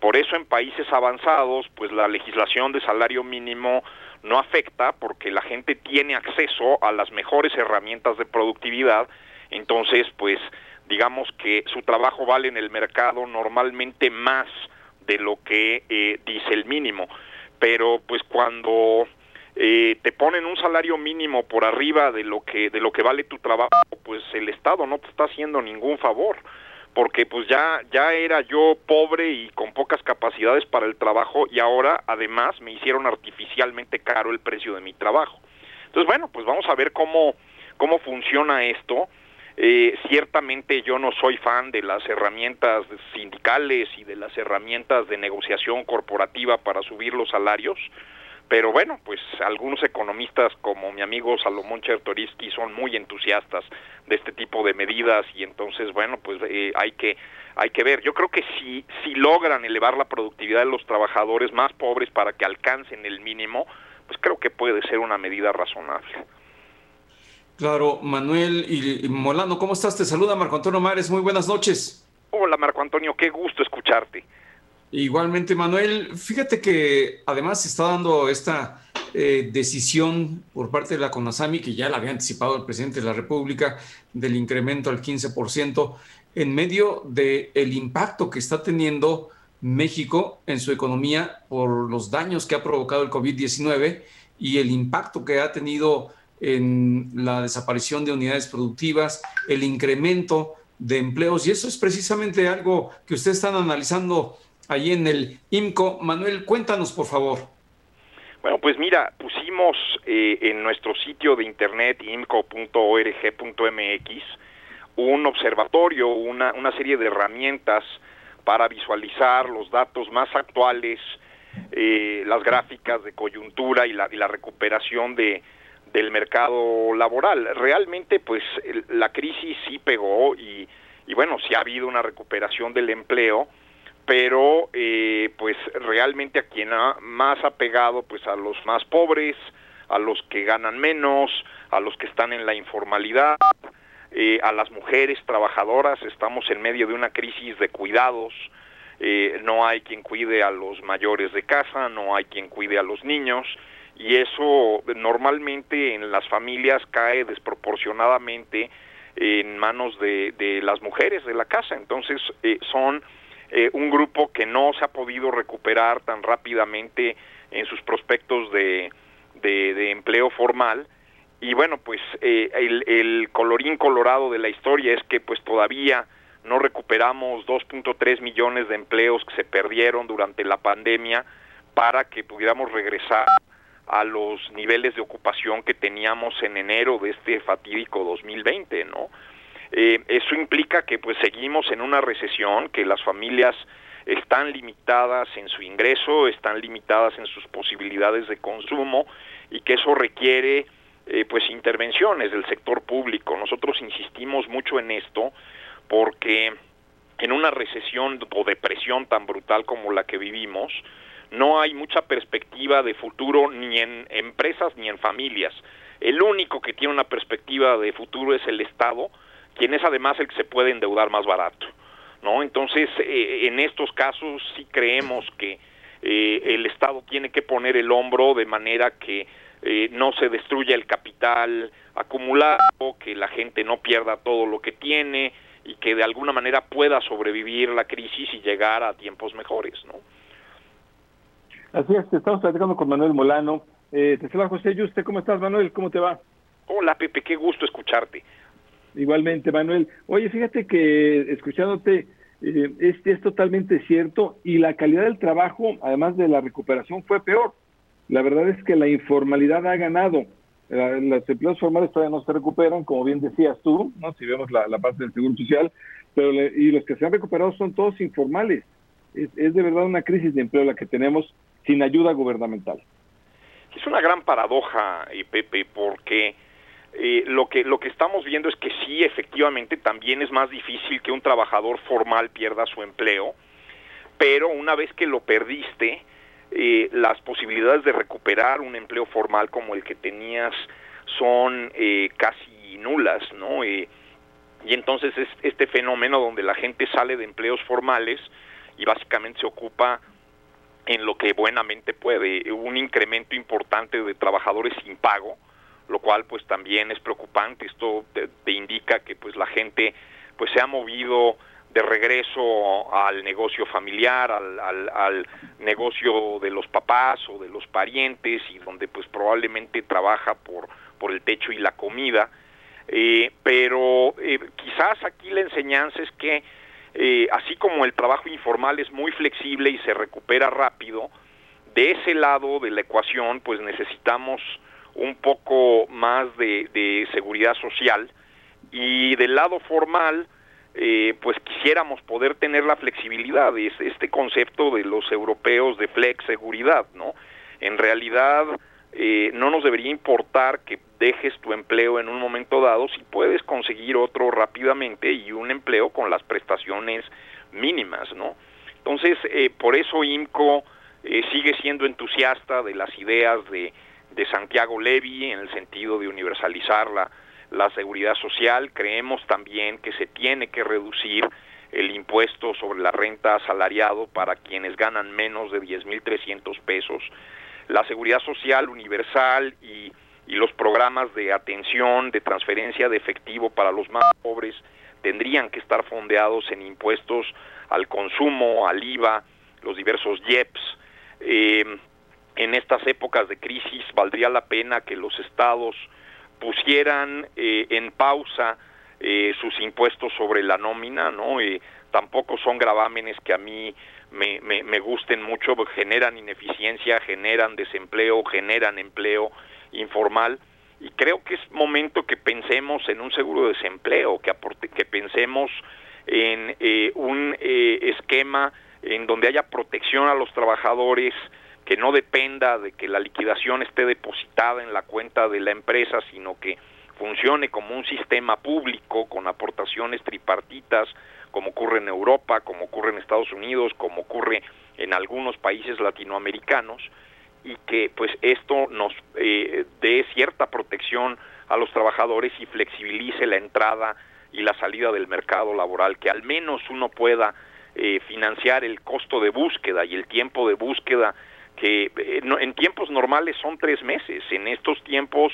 por eso en países avanzados, pues la legislación de salario mínimo no afecta porque la gente tiene acceso a las mejores herramientas de productividad, entonces pues digamos que su trabajo vale en el mercado normalmente más de lo que eh, dice el mínimo, pero pues cuando eh, te ponen un salario mínimo por arriba de lo que de lo que vale tu trabajo, pues el Estado no te está haciendo ningún favor, porque pues ya ya era yo pobre y con pocas capacidades para el trabajo y ahora además me hicieron artificialmente caro el precio de mi trabajo. Entonces, bueno, pues vamos a ver cómo cómo funciona esto. Eh, ciertamente yo no soy fan de las herramientas sindicales y de las herramientas de negociación corporativa para subir los salarios. Pero bueno, pues algunos economistas como mi amigo Salomón Chertoriski son muy entusiastas de este tipo de medidas y entonces bueno, pues eh, hay que hay que ver. Yo creo que si si logran elevar la productividad de los trabajadores más pobres para que alcancen el mínimo, pues creo que puede ser una medida razonable. Claro, Manuel y, Molano, ¿cómo estás? Te saluda Marco Antonio Mares, muy buenas noches. Hola Marco Antonio, qué gusto escucharte. Igualmente, Manuel, fíjate que además se está dando esta eh, decisión por parte de la CONASAMI, que ya la había anticipado el presidente de la República, del incremento al 15%, en medio del el impacto que está teniendo México en su economía por los daños que ha provocado el COVID-19 y el impacto que ha tenido en la desaparición de unidades productivas, el incremento de empleos, y eso es precisamente algo que ustedes están analizando ahí en el IMCO. Manuel, cuéntanos, por favor. Bueno, pues mira, pusimos eh, en nuestro sitio de internet imco.org.mx un observatorio, una, una serie de herramientas para visualizar los datos más actuales, eh, las gráficas de coyuntura y la, y la recuperación de, del mercado laboral. Realmente, pues la crisis sí pegó y bueno, sí ha habido una recuperación del empleo, pero eh, pues realmente a quien más ha pegado pues a los más pobres, a los que ganan menos, a los que están en la informalidad, eh, a las mujeres trabajadoras, estamos en medio de una crisis de cuidados, eh, no hay quien cuide a los mayores de casa, no hay quien cuide a los niños, y eso normalmente en las familias cae desproporcionadamente en manos de, de las mujeres de la casa, entonces son eh, un grupo que no se ha podido recuperar tan rápidamente en sus prospectos de, de, empleo formal y bueno pues eh, el, el, colorín colorado de la historia es que pues todavía no recuperamos 2.3 millones de empleos que se perdieron durante la pandemia para que pudiéramos regresar a los niveles de ocupación que teníamos en enero de este fatídico 2020, ¿no? Eh, eso implica que pues seguimos en una recesión, que las familias están limitadas en su ingreso, están limitadas en sus posibilidades de consumo y que eso requiere eh, pues intervenciones del sector público. Nosotros insistimos mucho en esto porque en una recesión o depresión tan brutal como la que vivimos, no hay mucha perspectiva de futuro ni en empresas ni en familias. El único que tiene una perspectiva de futuro es el Estado, quien es además el que se puede endeudar más barato. ¿no? Entonces, eh, en estos casos sí creemos que eh, el Estado tiene que poner el hombro de manera que eh, no se destruya el capital acumulado, que la gente no pierda todo lo que tiene y que de alguna manera pueda sobrevivir la crisis y llegar a tiempos mejores. ¿no? Así es, estamos platicando con Manuel Molano. te saluda José Yuste, ¿cómo estás Manuel? ¿Cómo te va? Hola Pepe, qué gusto escucharte. Igualmente, Manuel. Oye, fíjate que escuchándote, eh, este es totalmente cierto y la calidad del trabajo, además de la recuperación, fue peor. La verdad es que la informalidad ha ganado. los empleos formales todavía no se recuperan, como bien decías tú, ¿no? si vemos la, parte del Seguro Social, pero y los que se han recuperado son todos informales. Es, es de verdad una crisis de empleo la que tenemos sin ayuda gubernamental. Es una gran paradoja, Pepe, porque eh, lo que lo que estamos viendo es que sí efectivamente también es más difícil que un trabajador formal pierda su empleo pero una vez que lo perdiste eh, las posibilidades de recuperar un empleo formal como el que tenías son eh, casi nulas no y y entonces es este fenómeno donde la gente sale de empleos formales y básicamente se ocupa en lo que buenamente puede, un incremento importante de trabajadores sin pago, lo cual pues también es preocupante, esto te, indica que pues la gente pues se ha movido de regreso al negocio familiar, al, al, al, negocio de los papás o de los parientes y donde pues probablemente trabaja por, por el techo y la comida. Eh, pero eh, quizás aquí la enseñanza es que eh, así como el trabajo informal es muy flexible y se recupera rápido, de ese lado de la ecuación pues necesitamos un poco más de, seguridad social y del lado formal eh, pues quisiéramos poder tener la flexibilidad, es este concepto de los europeos de flex seguridad, ¿no? En realidad eh, no nos debería importar que dejes tu empleo en un momento dado si puedes conseguir otro rápidamente y un empleo con las prestaciones mínimas, ¿no? Entonces, eh, por eso IMCO eh, sigue siendo entusiasta de las ideas de, de Santiago Levy en el sentido de universalizar la, seguridad social. Creemos también que se tiene que reducir el impuesto sobre la renta asalariado para quienes ganan menos de 10.300 pesos la seguridad social universal y, los programas de atención, de transferencia de efectivo para los más pobres tendrían que estar fondeados en impuestos al consumo, al IVA, los diversos IEPS. Eh, en estas épocas de crisis valdría la pena que los estados pusieran eh, en pausa eh, sus impuestos sobre la nómina, ¿no? tampoco son gravámenes que a mí me, me, gusten mucho, generan ineficiencia, generan desempleo, generan empleo informal y creo que es momento que pensemos en un seguro de desempleo, que, aporte, que pensemos en eh, un eh, esquema en donde haya protección a los trabajadores, que no dependa de que la liquidación esté depositada en la cuenta de la empresa, sino que funcione como un sistema público con aportaciones tripartitas, como ocurre en Europa, como ocurre en Estados Unidos, como ocurre en algunos países latinoamericanos, y que pues esto nos eh, dé cierta protección a los trabajadores y flexibilice la entrada y la salida del mercado laboral, que al menos uno pueda eh, financiar el costo de búsqueda y el tiempo de búsqueda que eh, en tiempos normales son tres meses, en estos tiempos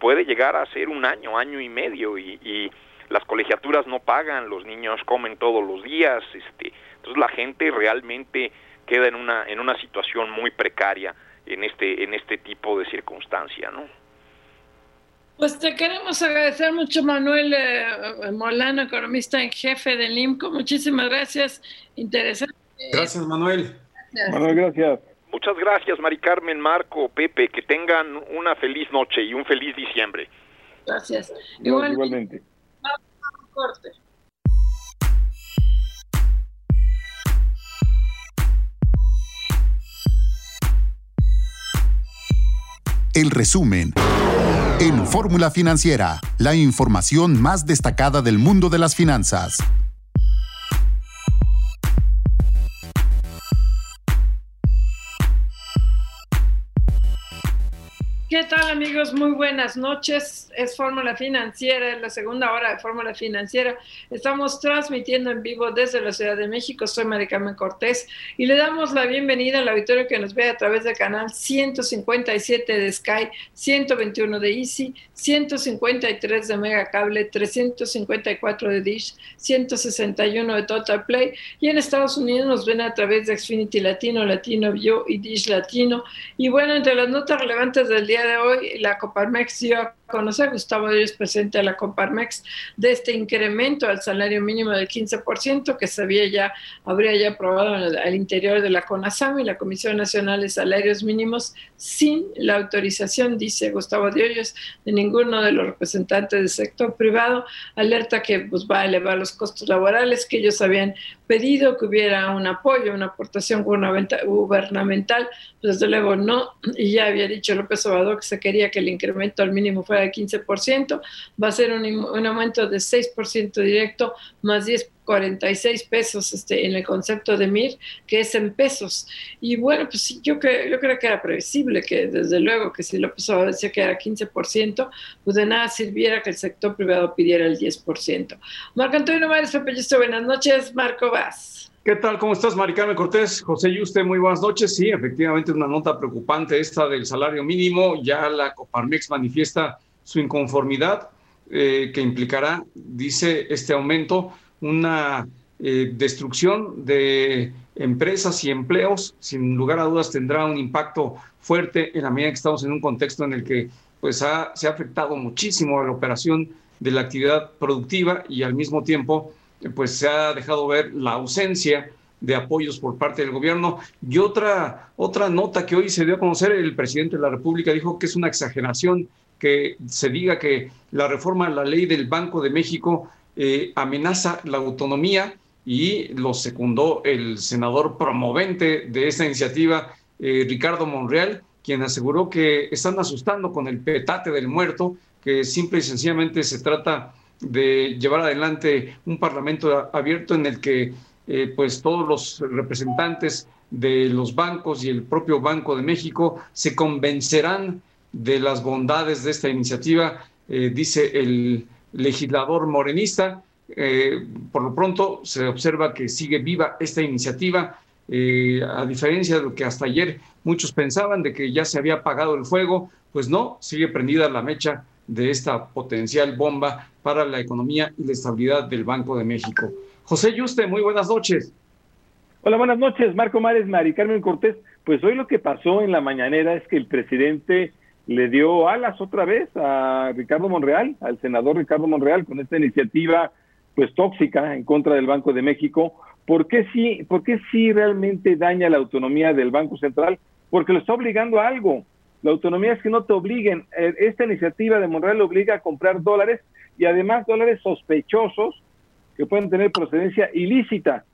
puede llegar a ser un año, año y medio y las colegiaturas no pagan, los niños comen todos los días, este, entonces la gente realmente queda en una en una situación muy precaria en este en este tipo de circunstancia, ¿no? Pues te queremos agradecer mucho, Manuel eh, Molano, economista en jefe del IMCO. Muchísimas gracias. Interesante. Gracias, Manuel. Manuel, gracias. Muchas gracias, Mari Carmen, Marco, Pepe. Que tengan una feliz noche y un feliz diciembre. Gracias. igualmente. El resumen. En Fórmula Financiera, la información más destacada del mundo de las finanzas. Amigos? Muy buenas noches. Es Fórmula Financiera, es la segunda hora de Fórmula Financiera. Estamos transmitiendo en vivo desde la Ciudad de México. Soy Maricarmen Cortés y le damos la bienvenida al auditorio que nos ve a través del canal 157 de Sky, 121 de Easy, 153 de Mega Cable, 354 de Dish, 161 de Total Play y en Estados Unidos nos ven a través de Xfinity Latino, Latino View y Dish Latino. Y bueno, entre las notas relevantes del día de hoy la Coparmex dio conocer, Gustavo Díaz, presidente de la Coparmex, de este incremento al salario mínimo del 15% que se había ya, habría ya aprobado al interior de la CONASAM y la Comisión Nacional de Salarios Mínimos sin la autorización, dice Gustavo Díaz, de ninguno de los representantes del sector privado, alerta que pues, va a elevar los costos laborales que ellos habían pedido, que hubiera un apoyo, una aportación gubernamental, pues desde luego no, y ya había dicho López Obrador que se quería que el incremento al mínimo fuera de 15%, va a ser un, un aumento de 6% directo más 10 46 pesos este, en el concepto de MIR, que es en pesos. Y bueno, pues sí, yo, creo, yo creo que era previsible que desde luego que si López Obrador decía que era 15%, pues de nada sirviera que el sector privado pidiera el 10%. Marco Antonio Mares Pepe buenas noches. Marco Vaz. ¿Qué tal? ¿Cómo estás, Maricarmen Cortés? José Yuste, muy buenas noches. Sí, efectivamente, una nota preocupante esta del salario mínimo. Ya la Coparmex manifiesta su inconformidad, eh, que implicará, dice este aumento, una eh, destrucción de empresas y empleos. Sin lugar a dudas, tendrá un impacto fuerte en la medida que estamos en un contexto en el que pues, se ha afectado muchísimo a la operación de la actividad productiva y al mismo tiempo pues se ha dejado ver la ausencia de apoyos por parte del gobierno. Y otra, otra nota que hoy se dio a conocer, el presidente de la República dijo que es una exageración que se diga que la reforma a la ley del Banco de México eh, amenaza la autonomía y lo secundó el senador promovente de esta iniciativa, eh, Ricardo Monreal, quien aseguró que están asustando con el petate del muerto, que simple y sencillamente se trata de llevar adelante un parlamento abierto en el que eh, pues todos los representantes de los bancos y el propio Banco de México se convencerán de las bondades de esta iniciativa, eh, dice el legislador morenista. Eh, por lo pronto se observa que sigue viva esta iniciativa, a diferencia de lo que hasta ayer muchos pensaban de que ya se había apagado el fuego, pues no, sigue prendida la mecha de esta potencial bomba para la economía y la estabilidad del Banco de México. José Yuste, muy buenas noches. Hola, buenas noches, Marco Mares, Mari Carmen Cortés. Pues hoy lo que pasó en la mañanera es que el presidente le dio alas otra vez a Ricardo Monreal, al senador Ricardo Monreal, con esta iniciativa pues tóxica en contra del Banco de México. ¿Por qué sí, por qué sí realmente daña la autonomía del Banco Central? Porque lo está obligando a algo. La autonomía es que no te obliguen. Eh, esta iniciativa de Monreal obliga a comprar dólares y además dólares sospechosos que pueden tener procedencia ilícita.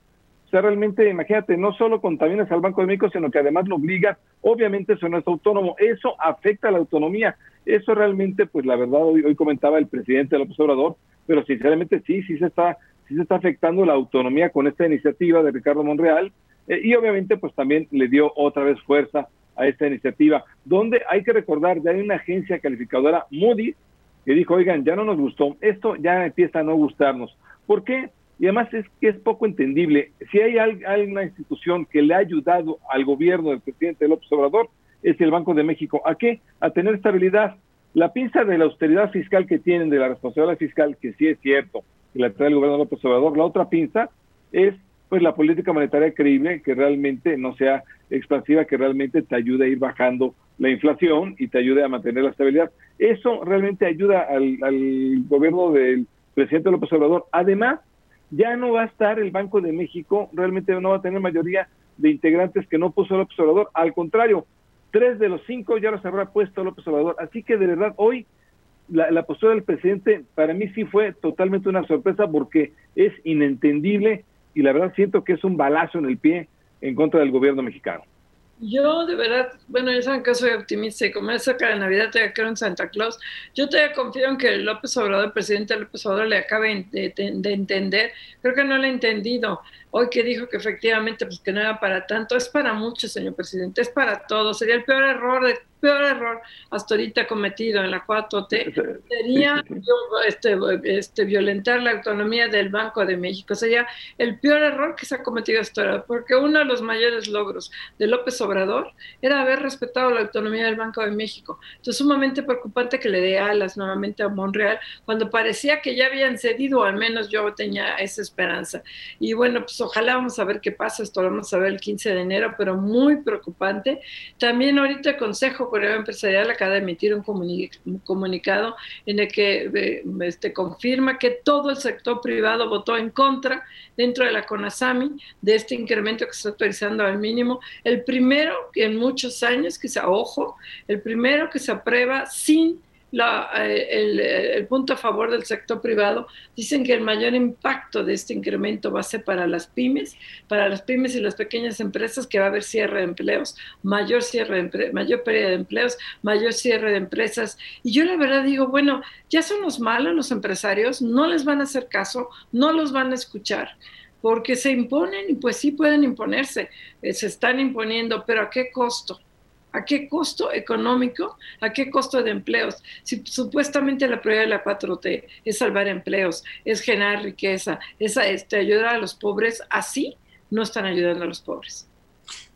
Realmente, imagínate, no solo contaminas al Banco de México, sino que además lo obligas, obviamente eso no es autónomo, eso afecta a la autonomía. Eso realmente, pues la verdad, hoy, hoy comentaba el presidente López Obrador, pero sinceramente sí, sí se está, sí se está afectando la autonomía con esta iniciativa de Ricardo Monreal, eh, y obviamente pues también le dio otra vez fuerza a esta iniciativa, donde hay que recordar, ya hay una agencia calificadora, Moody's, que dijo, oigan, ya no nos gustó, esto ya empieza a no gustarnos. ¿Por qué? Y además es que es poco entendible. Si hay, alguna institución que le ha ayudado al gobierno del presidente López Obrador, es el Banco de México. ¿A qué? A tener estabilidad. La pinza de la austeridad fiscal que tienen, de la responsabilidad fiscal, que sí es cierto, que la trae el gobierno de López Obrador, la otra pinza es pues la política monetaria creíble que realmente no sea expansiva, que realmente te ayude a ir bajando la inflación y te ayude a mantener la estabilidad. Eso realmente ayuda al, gobierno del presidente López Obrador. Además, ya no va a estar el Banco de México, realmente no va a tener mayoría de integrantes que no puso López Obrador. Al contrario, tres de los cinco ya los habrá puesto López Obrador. Así que de verdad, hoy la, la postura del presidente para mí sí fue totalmente una sorpresa porque es inentendible y la verdad siento que es un balazo en el pie en contra del gobierno mexicano. Yo de verdad, bueno, ya saben que soy optimista y como es cerca de Navidad, te creo en Santa Claus. Yo te confío en que López Obrador, el presidente López Obrador, le acabe de, de, entender. Creo que no lo he entendido. Hoy que dijo que efectivamente pues que no era para tanto, es para mucho, señor presidente, es para todos. Sería el peor error de peor error hasta ahorita cometido en la 4T sería este, este, violentar la autonomía del Banco de México. Sería el peor error que se ha cometido hasta ahora, porque uno de los mayores logros de López Obrador era haber respetado la autonomía del Banco de México. Entonces, sumamente preocupante que le dé alas nuevamente a Monreal, cuando parecía que ya habían cedido, al menos yo tenía esa esperanza. Y bueno, pues ojalá vamos a ver qué pasa, esto lo vamos a ver el 15 de enero, pero muy preocupante. También ahorita el Consejo Corea Empresarial acaba de emitir un, comunicado en el que eh, este, confirma que todo el sector privado votó en contra dentro de la CONASAMI de este incremento que se está autorizando al mínimo. El primero en muchos años que se, ojo, el primero que se aprueba sin eh, el, punto a favor del sector privado, dicen que el mayor impacto de este incremento va a ser para las pymes, para las pymes y las pequeñas empresas, que va a haber cierre de empleos, mayor cierre de mayor pérdida de empleos, mayor cierre de empresas. Y yo la verdad digo, bueno, ya son los malos los empresarios, no les van a hacer caso, no los van a escuchar porque se imponen y pues sí pueden imponerse, eh, se están imponiendo, pero ¿a qué costo? ¿A qué costo económico? ¿A qué costo de empleos? Si supuestamente la prioridad de la 4T es salvar empleos, es generar riqueza, es este, ayudar a los pobres, así no están ayudando a los pobres.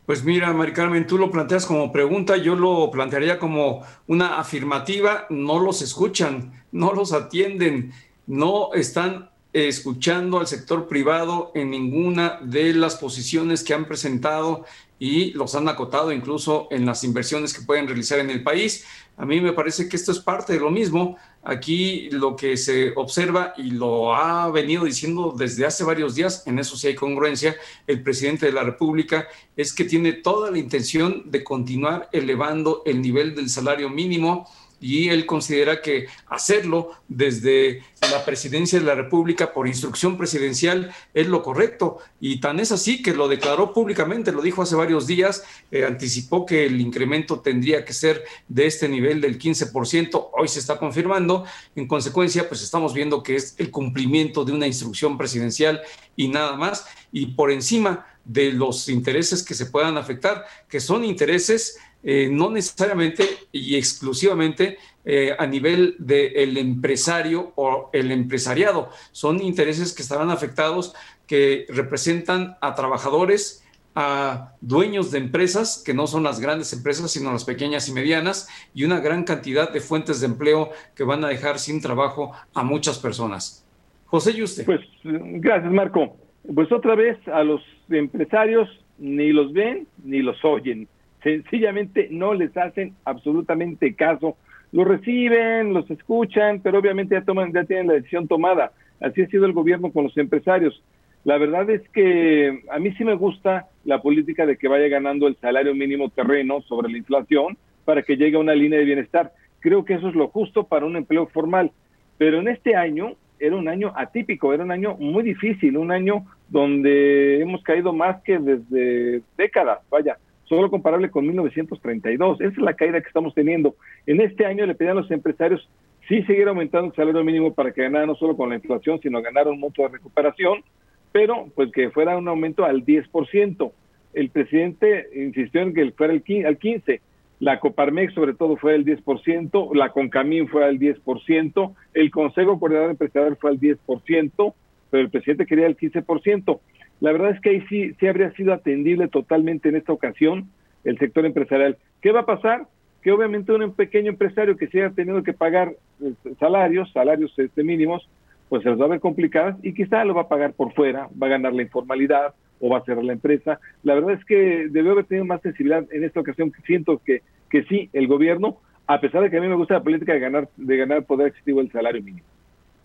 Pues mira, Mari Carmen, tú lo planteas como pregunta, yo lo plantearía como una afirmativa, no los escuchan, no los atienden, no están escuchando al sector privado en ninguna de las posiciones que han presentado y los han acotado incluso en las inversiones que pueden realizar en el país. A mí me parece que esto es parte de lo mismo. Aquí lo que se observa y lo ha venido diciendo desde hace varios días, en eso sí hay congruencia, el presidente de la República es que tiene toda la intención de continuar elevando el nivel del salario mínimo y él considera que hacerlo desde la presidencia de la República por instrucción presidencial es lo correcto. Y tan es así que lo declaró públicamente, lo dijo hace varios días, eh, anticipó que el incremento tendría que ser de este nivel del 15%, hoy se está confirmando. En consecuencia, pues estamos viendo que es el cumplimiento de una instrucción presidencial y nada más. Y por encima de los intereses que se puedan afectar, que son intereses eh, no necesariamente y exclusivamente eh, a nivel del empresario o el empresariado. Son intereses que estarán afectados, que representan a trabajadores, a dueños de empresas, que no son las grandes empresas, sino las pequeñas y medianas, y una gran cantidad de fuentes de empleo que van a dejar sin trabajo a muchas personas. José Yuste. Pues gracias, Marco. Pues otra vez a los empresarios ni los ven ni los oyen sencillamente no les hacen absolutamente caso. Los reciben, los escuchan, pero obviamente ya, toman, ya tienen la decisión tomada. Así ha sido el gobierno con los empresarios. La verdad es que a mí sí me gusta la política de que vaya ganando el salario mínimo terreno sobre la inflación para que llegue a una línea de bienestar. Creo que eso es lo justo para un empleo formal. Pero en este año era un año atípico, era un año muy difícil, un año donde hemos caído más que desde décadas, vaya solo comparable con 1932. Esa es la caída que estamos teniendo. En este año le pedían a los empresarios sí seguir aumentando el salario mínimo para que ganaran no solo con la inflación, sino ganar un monto de recuperación, pero pues que fuera un aumento al 10%. El presidente insistió en que fuera el al 15%. La Coparmex sobre todo fue al 10%, la Concamín fue al 10%, el Consejo Coordinador Empresarial fue al 10%, pero el presidente quería el 15%. La verdad es que ahí sí, sí habría sido atendible totalmente en esta ocasión el sector empresarial. ¿Qué va a pasar? Que obviamente un pequeño empresario que se haya tenido que pagar este, salarios, salarios este, mínimos, pues se los va a ver complicadas y quizá lo va a pagar por fuera, va a ganar la informalidad o va a cerrar la empresa. La verdad es que debe haber tenido más sensibilidad en esta ocasión. Siento que, que sí, el gobierno, a pesar de que a mí me gusta la política de ganar, de ganar poder adquisitivo el salario mínimo.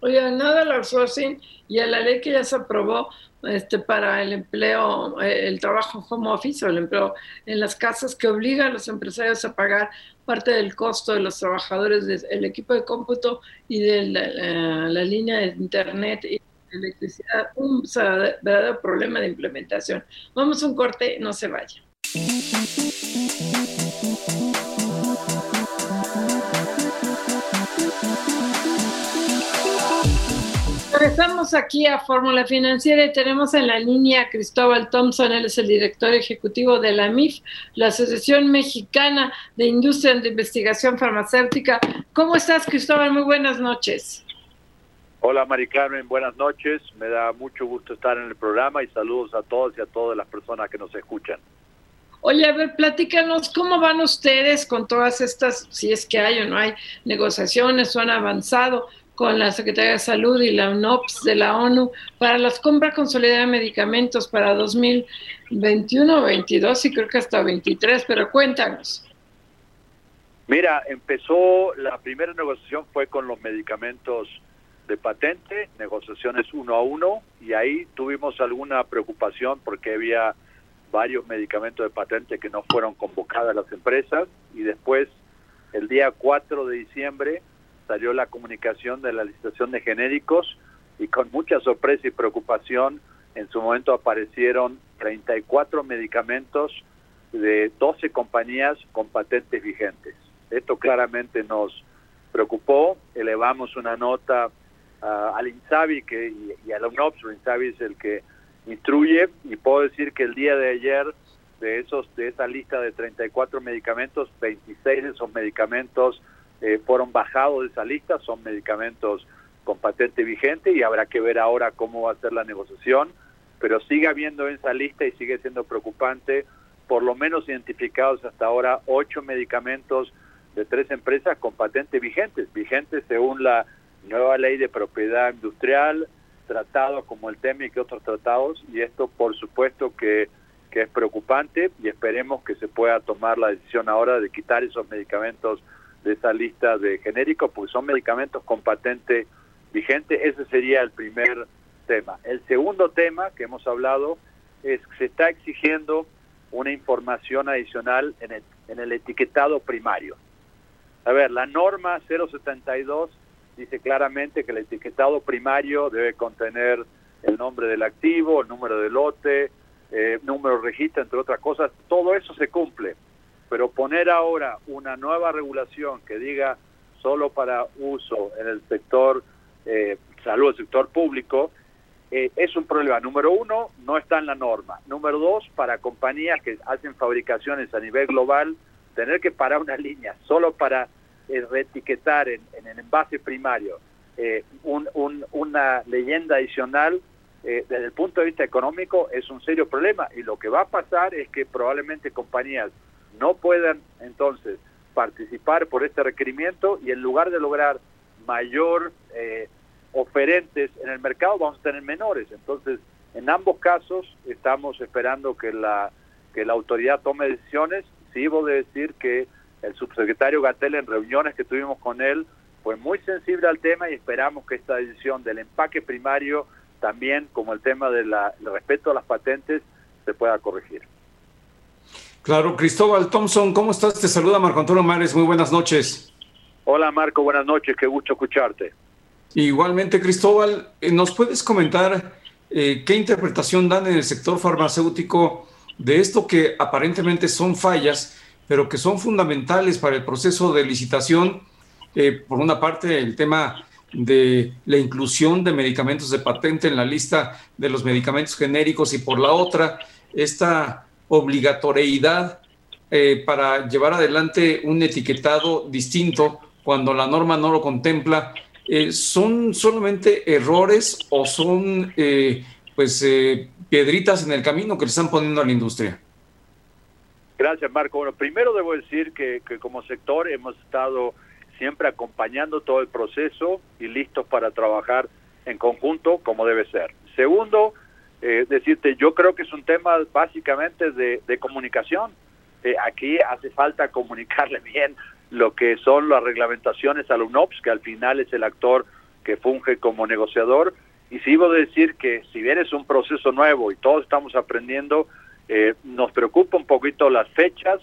Oye, nada al outsourcing y a la ley que ya se aprobó este, para el empleo, eh, el trabajo home office o el empleo en las casas que obliga a los empresarios a pagar parte del costo de los trabajadores del equipo de cómputo y de la, línea de internet y electricidad, un verdadero problema de implementación. Vamos a un corte, no se vaya. Regresamos aquí a Fórmula Financiera y tenemos en la línea a Cristóbal Thompson, él es el director ejecutivo de la MIF, la Asociación Mexicana de Industria de Investigación Farmacéutica. ¿Cómo estás, Cristóbal? Muy buenas noches. Hola, Mari Carmen, buenas noches. Me da mucho gusto estar en el programa y saludos a todos y a todas las personas que nos escuchan. Oye, a ver, platícanos, ¿cómo van ustedes con todas estas, si es que hay o no hay negociaciones o han avanzado con la Secretaría de Salud y la UNOPS de la ONU para las compras consolidadas de medicamentos para 2021, 22 y creo que hasta 23, pero cuéntanos. Mira, empezó, la primera negociación fue con los medicamentos de patente, negociaciones uno a uno, y ahí tuvimos alguna preocupación porque había varios medicamentos de patente que no fueron convocadas las empresas, y después, el día 4 de diciembre, salió la comunicación de la licitación de genéricos y con mucha sorpresa y preocupación en su momento aparecieron 34 medicamentos de 12 compañías con patentes vigentes. Esto claramente nos preocupó, elevamos una nota al INSABI que, y, a la UNOPS, el INSABI es el que instruye y puedo decir que el día de ayer de esos de esa lista de 34 medicamentos, 26 de esos medicamentos eh, fueron bajados de esa lista, son medicamentos con patente vigente y habrá que ver ahora cómo va a ser la negociación, pero sigue habiendo esa lista y sigue siendo preocupante, por lo menos identificados hasta ahora ocho medicamentos de tres empresas con patente vigentes, vigentes según la nueva ley de propiedad industrial, tratados como el TEMI y otros tratados, y esto por supuesto que, que es preocupante y esperemos que se pueda tomar la decisión ahora de quitar esos medicamentos de esa lista de genéricos, porque son medicamentos con patente vigente. Ese sería el primer tema. El segundo tema que hemos hablado es que se está exigiendo una información adicional en el, en el etiquetado primario. A ver, la norma 072 dice claramente que el etiquetado primario debe contener el nombre del activo, el número de lote, eh, número de registro, entre otras cosas. Todo eso se cumple. Pero poner ahora una nueva regulación que diga solo para uso en el sector eh, salud, el sector público, eh, es un problema. Número uno, no está en la norma. Número dos, para compañías que hacen fabricaciones a nivel global, tener que parar una línea solo para eh, reetiquetar en, el envase primario eh, una leyenda adicional eh, desde el punto de vista económico es un serio problema y lo que va a pasar es que probablemente compañías no puedan entonces participar por este requerimiento y en lugar de lograr mayor oferentes en el mercado vamos a tener menores entonces en ambos casos estamos esperando que la que la autoridad tome decisiones sí debo de decir que el subsecretario Gatel en reuniones que tuvimos con él fue muy sensible al tema y esperamos que esta decisión del empaque primario también como el tema del respeto a las patentes se pueda corregir. Claro, Cristóbal Thompson, ¿cómo estás? Te saluda Marco Antonio Mares, muy buenas noches. Hola Marco, buenas noches, qué gusto escucharte. Igualmente, Cristóbal, eh, ¿nos puedes comentar eh, qué interpretación dan en el sector farmacéutico de esto que aparentemente son fallas pero que son fundamentales para el proceso de licitación. Eh, por una parte, el tema de la inclusión de medicamentos de patente en la lista de los medicamentos genéricos y por la otra, esta obligatoriedad eh, para llevar adelante un etiquetado distinto cuando la norma no lo contempla. Eh, ¿Son solamente errores o son pues piedritas en el camino que le están poniendo a la industria? Gracias, Marco. Bueno, primero debo decir que, como sector hemos estado siempre acompañando todo el proceso y listos para trabajar en conjunto como debe ser. Segundo, eh, decirte, yo creo que es un tema básicamente de, comunicación. Eh, aquí hace falta comunicarle bien lo que son las reglamentaciones al UNOPS, que al final es el actor que funge como negociador. Y sí debo decir que si bien es un proceso nuevo y todos estamos aprendiendo, eh, nos preocupa un poquito las fechas,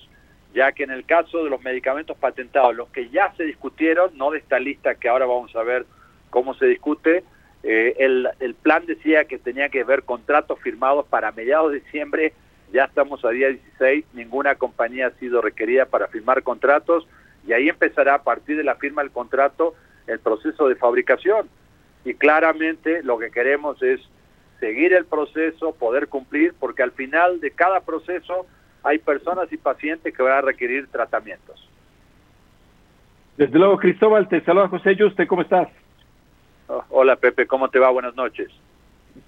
ya que en el caso de los medicamentos patentados, los que ya se discutieron, no de esta lista que ahora vamos a ver cómo se discute, eh, el, el, plan decía que tenía que ver contratos firmados para mediados de diciembre, ya estamos a día 16, ninguna compañía ha sido requerida para firmar contratos y ahí empezará a partir de la firma del contrato el proceso de fabricación. Y claramente lo que queremos es seguir el proceso, poder cumplir, porque al final de cada proceso hay personas y pacientes que van a requerir tratamientos. Desde luego, Cristóbal, te saluda José Yuste, ¿cómo estás? Hola Pepe, ¿cómo te va? Buenas noches.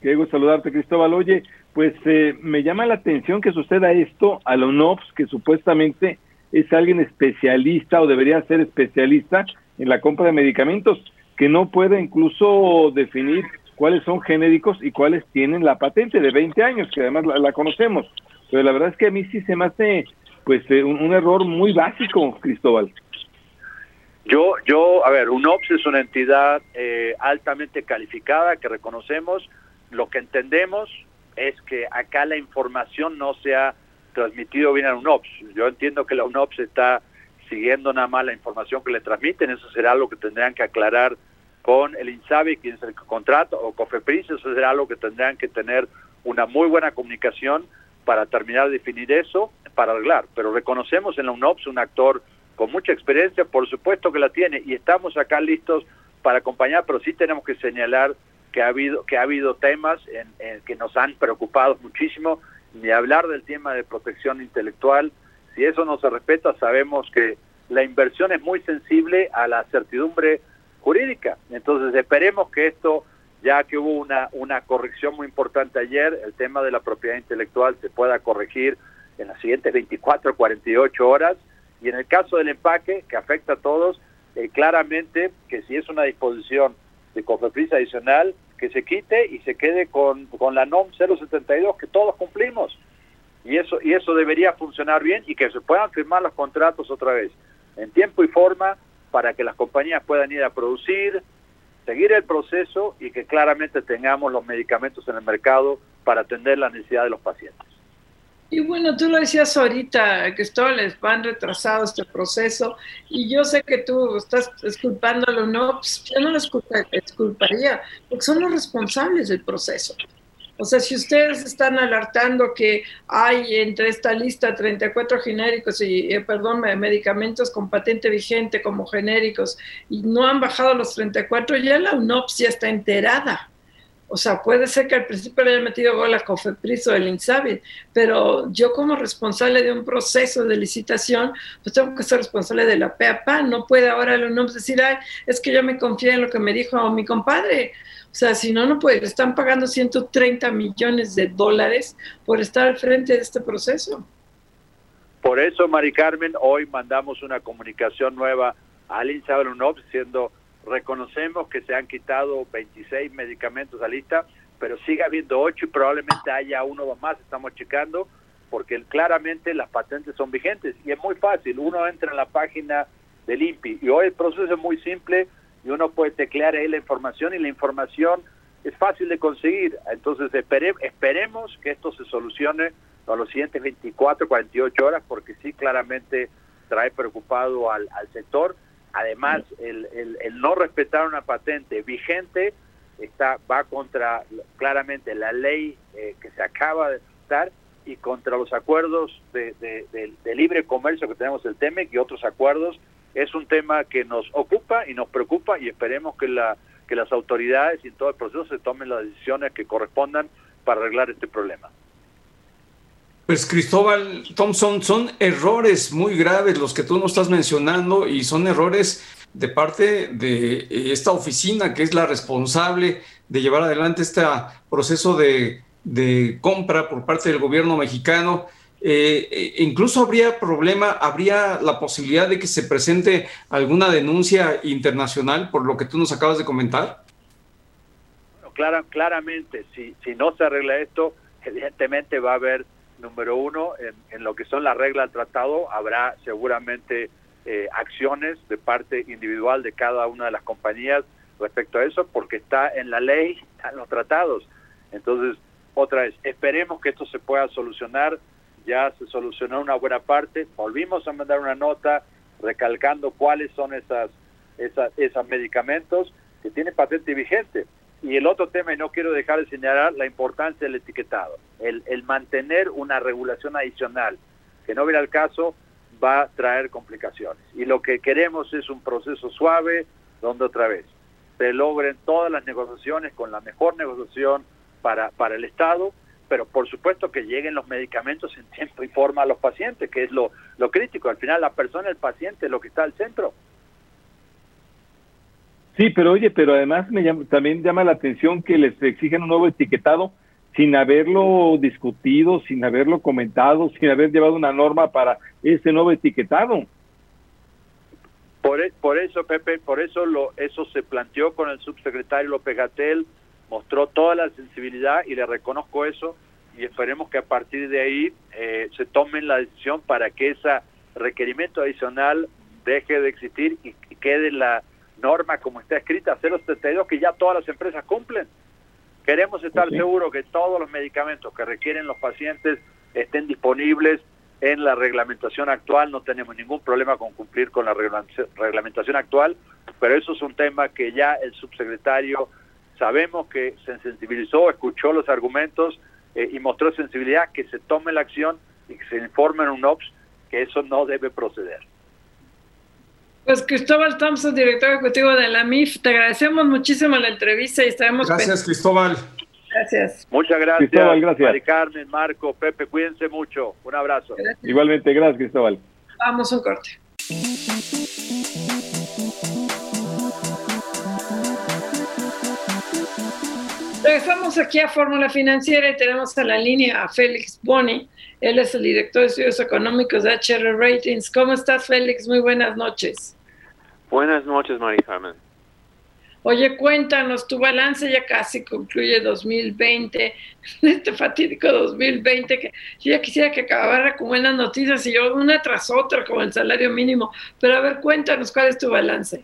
Qué saludarte, Cristóbal. Oye, pues eh, me llama la atención que suceda esto a la UNOPS, que supuestamente es alguien especialista o debería ser especialista en la compra de medicamentos, que no puede incluso definir cuáles son genéricos y cuáles tienen la patente de 20 años, que además la, conocemos. Pero la verdad es que a mí sí se me hace pues eh, un, error muy básico, Cristóbal. Yo, yo, a ver, UNOPS es una entidad eh, altamente calificada que reconocemos. Lo que entendemos es que acá la información no se ha transmitido bien a UNOPS. Yo entiendo que la UNOPS está siguiendo nada más la información que le transmiten, eso será algo que tendrán que aclarar con el INSABI, quien es el contrato, o COFEPRIS, eso será algo que tendrán que tener una muy buena comunicación para terminar de definir eso, para arreglar. Pero reconocemos en la UNOPS un actor con mucha experiencia, por supuesto que la tiene, y estamos acá listos para acompañar, pero sí tenemos que señalar que ha habido que ha habido temas en, que nos han preocupado muchísimo, ni hablar del tema de protección intelectual. Si eso no se respeta, sabemos que la inversión es muy sensible a la certidumbre jurídica. Entonces esperemos que esto, ya que hubo una, una corrección muy importante ayer, el tema de la propiedad intelectual se pueda corregir en las siguientes 24, 48 horas. Y en el caso del empaque, que afecta a todos, eh, claramente que si es una disposición de COFEPRIS adicional, que se quite y se quede con, con la NOM 072 que todos cumplimos. Y eso, y eso debería funcionar bien y que se puedan firmar los contratos otra vez, en tiempo y forma, para que las compañías puedan ir a producir, seguir el proceso y que claramente tengamos los medicamentos en el mercado para atender la necesidad de los pacientes. Y bueno, tú lo decías ahorita, les van retrasado este proceso, y yo sé que tú estás esculpándolo, no, pues yo no lo esculparía, porque son los responsables del proceso. O sea, si ustedes están alertando que hay entre esta lista 34 genéricos y, eh, perdón, medicamentos con patente vigente como genéricos y no han bajado los 34, ya la UNOPS ya está enterada. O sea, puede ser que al principio le haya metido gol a Cofepris o el INSABI, pero yo como responsable de un proceso de licitación, pues tengo que ser responsable de la PAPA. No puede ahora el UNOPS decir, ay, es que yo me confié en lo que me dijo mi compadre. O sea, si no, no puede. Están pagando 130 millones de dólares por estar al frente de este proceso. Por eso, Mari Carmen, hoy mandamos una comunicación nueva al INSABI UNOPS diciendo Reconocemos que se han quitado 26 medicamentos a lista, pero sigue habiendo 8 y probablemente haya uno más, estamos checando, porque claramente las patentes son vigentes y es muy fácil. Uno entra en la página del INPI y hoy el proceso es muy simple y uno puede teclear ahí la información y la información es fácil de conseguir. Entonces esperemos que esto se solucione a los siguientes 24, 48 horas porque sí claramente trae preocupado al, al sector Además, el, el, no respetar una patente vigente está va contra claramente la ley eh, que se acaba de dar y contra los acuerdos de, de, libre comercio que tenemos el TEMEC y otros acuerdos. Es un tema que nos ocupa y nos preocupa y esperemos que, la, que las autoridades y en todo el proceso se tomen las decisiones que correspondan para arreglar este problema. Pues Cristóbal Thompson, son errores muy graves los que tú nos estás mencionando y son errores de parte de esta oficina que es la responsable de llevar adelante este proceso de, compra por parte del gobierno mexicano. Eh, eh, incluso habría problema, habría la posibilidad de que se presente alguna denuncia internacional por lo que tú nos acabas de comentar. Claramente, si, si no se arregla esto, evidentemente va a haber número uno, en, lo que son las reglas del tratado, habrá seguramente eh, acciones de parte individual de cada una de las compañías respecto a eso, porque está en la ley, en los tratados. Entonces, otra vez, esperemos que esto se pueda solucionar. Ya se solucionó una buena parte. Volvimos a mandar una nota recalcando cuáles son esas, esas, esos medicamentos que tienen patente vigente. Y el otro tema, y no quiero dejar de señalar la importancia del etiquetado, el, el mantener una regulación adicional que no viene al caso va a traer complicaciones. Y lo que queremos es un proceso suave, donde otra vez se logren todas las negociaciones con la mejor negociación para, el Estado, pero por supuesto que lleguen los medicamentos en tiempo y forma a los pacientes, que es lo, crítico. Al final la persona, el paciente, lo que está al centro. Sí, pero oye, pero además me llama, también llama la atención que les exigen un nuevo etiquetado sin haberlo discutido, sin haberlo comentado, sin haber llevado una norma para ese nuevo etiquetado. Por, e, por eso, Pepe, por eso lo, eso se planteó con el subsecretario López Gatel, mostró toda la sensibilidad y le reconozco eso y esperemos que a partir de ahí eh, se tomen la decisión para que ese requerimiento adicional deje de existir y, y quede la norma como está escrita, 072, que ya todas las empresas cumplen. Queremos estar seguros que todos los medicamentos que requieren los pacientes estén disponibles en la reglamentación actual, no tenemos ningún problema con cumplir con la reglamentación actual, pero eso es un tema que ya el subsecretario sabemos que se sensibilizó, escuchó los argumentos eh, y mostró sensibilidad que se tome la acción y que se informe en un OPS que eso no debe proceder. Pues Cristóbal Thompson, director ejecutivo de la MIF, te agradecemos muchísimo la entrevista y estaremos... Gracias, Cristóbal. Gracias. Muchas gracias, Cristóbal, gracias. Mari Carmen, Marco, Pepe, cuídense mucho. Un abrazo. Igualmente, gracias, Cristóbal. Vamos un corte. Regresamos aquí a Fórmula Financiera y tenemos a la línea a Félix Boni. Él es el director de estudios económicos de HR Ratings. ¿Cómo estás, Félix? Muy buenas noches. Buenas noches, María Carmen. Oye, cuéntanos, tu balance ya casi concluye 2020, este fatídico 2020, que yo ya quisiera que acabara con buenas noticias y yo una tras otra como el salario mínimo, pero a ver, cuéntanos cuál es tu balance.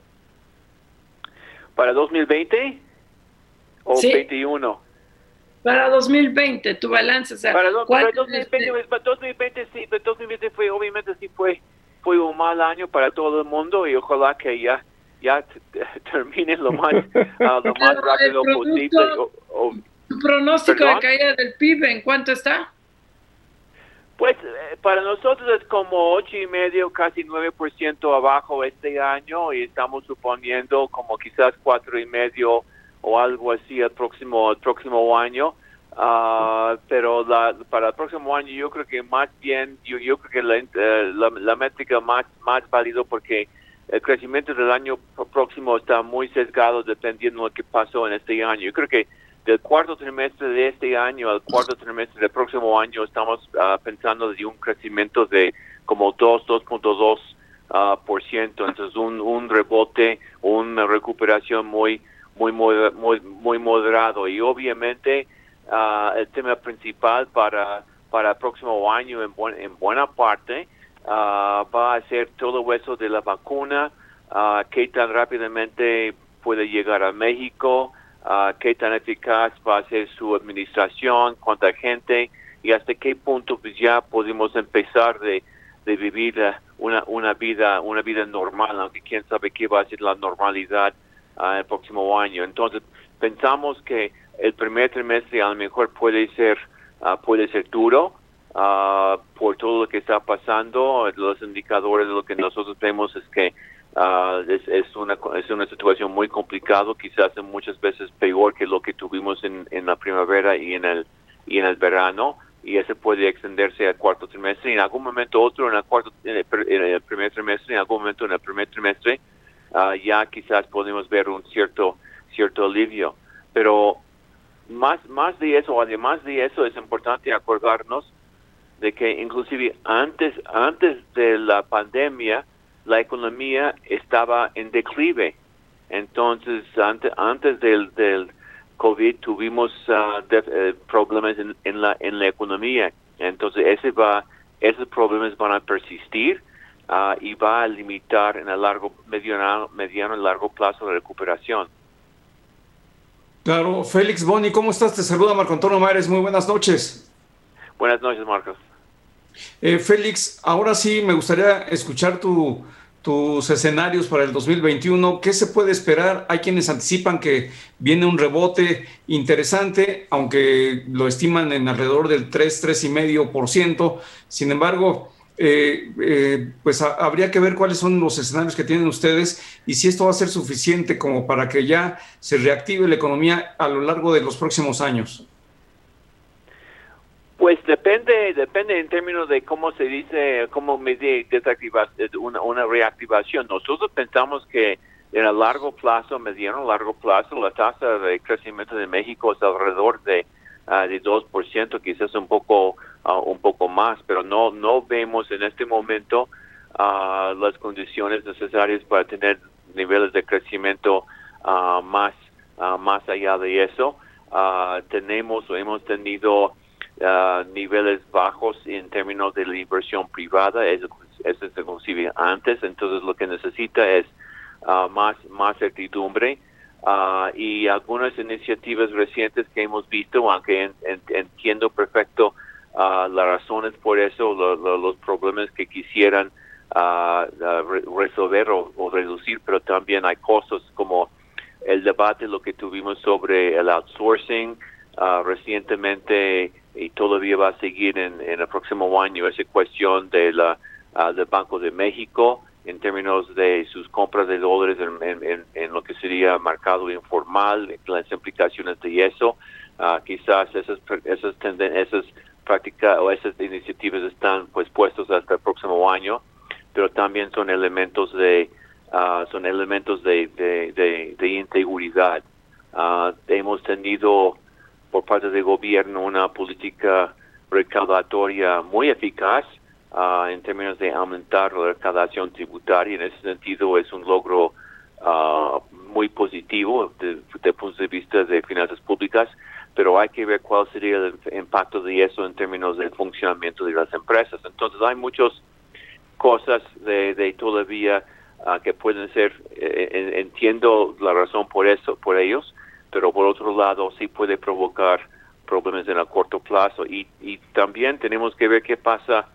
¿Para 2020 o 2021? Para 2020, tu balance, o sea, para, para 2020, 2020, sí, 2020 fue, obviamente sí fue, fue un mal año para todo el mundo y ojalá que ya ya termine lo más, ah, lo más rápido posible. ¿Tu pronóstico de caída del PIB en cuánto está? Pues eh, para nosotros es como ocho y medio, casi 9% abajo este año y estamos suponiendo como quizás cuatro y medio o algo así el próximo el próximo año. Uh, pero la, para el próximo año yo creo que más bien, yo, yo creo que la, eh, la, la métrica más, más válido porque el crecimiento del año próximo está muy sesgado dependiendo de lo que pasó en este año. Yo creo que del cuarto trimestre de este año al cuarto trimestre del próximo año estamos ah, pensando de un crecimiento de como 2, 2.2 uh, por ciento. Entonces un, un rebote, una recuperación muy, muy, muy, muy, moderado. Y obviamente uh, el tema principal para, para el próximo año en, en buena parte Ah, va a ser todo eso de la vacuna, uh, qué tan rápidamente puede llegar a México, qué tan eficaz va a ser su administración, cuánta gente y hasta qué punto pues ya podemos empezar de, de vivir una, una vida una vida normal, aunque quién sabe qué va a ser la normalidad el próximo año. Entonces pensamos que el primer trimestre a lo mejor puede ser puede ser duro, uh, por todo lo que está pasando. Los indicadores de lo que nosotros vemos es que uh, es, es, una, es una situación muy complicada, quizás muchas veces peor que lo que tuvimos en, en la primavera y en el, y en el verano y ese puede extenderse al cuarto trimestre y en algún momento otro en el cuarto en el, primer trimestre en algún momento en el primer trimestre uh, ya quizás podemos ver un cierto cierto alivio pero más más de eso además de eso es importante acordarnos de que inclusive antes, antes de la pandemia, la economía estaba en declive. Entonces, antes, antes del, del COVID tuvimos uh, eh, problemas en, la, en la economía. Entonces, ese va, esos problemas van a persistir uh, y va a limitar en el largo, mediano, mediano y largo plazo la recuperación. Claro, Félix Boni, ¿cómo estás? Te saluda Marco Antonio Mares, muy buenas noches. Buenas noches, Marcos. Eh, Félix, ahora sí me gustaría escuchar tus escenarios para el 2021. ¿Qué se puede esperar? Hay quienes anticipan que viene un rebote interesante, aunque lo estiman en alrededor del 3, 3,5%. Sin embargo, eh, eh, pues habría que ver cuáles son los escenarios que tienen ustedes y si esto va a ser suficiente como para que ya se reactive la economía a lo largo de los próximos años. Pues depende, depende en términos de cómo se dice, cómo medir una, una reactivación. Nosotros pensamos que en el largo plazo, mediano largo plazo, la tasa de crecimiento de México es alrededor de, uh, de 2%, quizás un poco ah, un poco más, pero no no vemos en este momento uh, las condiciones necesarias para tener niveles de crecimiento más más allá de eso. tenemos o hemos tenido niveles bajos en términos de la inversión privada, eso, eso es inclusive antes, entonces lo que necesita es más, más certidumbre y algunas iniciativas recientes que hemos visto, aunque entiendo perfecto las razones por eso, los problemas que quisieran resolver o, reducir, pero también hay cosas como el debate, lo que tuvimos sobre el outsourcing recientemente y todavía va a seguir en, el próximo año esa cuestión de la, del Banco de México en términos de sus compras de dólares en, lo que sería mercado informal, las implicaciones de eso. quizás esas, esas, esas prácticas o esas iniciativas están pues puestos hasta el próximo año pero también son elementos de uh, son elementos de, de, de, inseguridad. Uh, hemos tenido por parte del gobierno una política recaudatoria muy eficaz uh, en términos de aumentar la recaudación tributaria. En ese sentido es un logro muy positivo desde el punto de vista de finanzas públicas, pero hay que ver cuál sería el impacto de eso en términos del funcionamiento de las empresas. Entonces hay muchos cosas de, de todavía ah, que pueden ser, eh, entiendo la razón por eso, por ellos, pero por otro lado sí puede provocar problemas en el corto plazo y, y también tenemos que ver qué pasa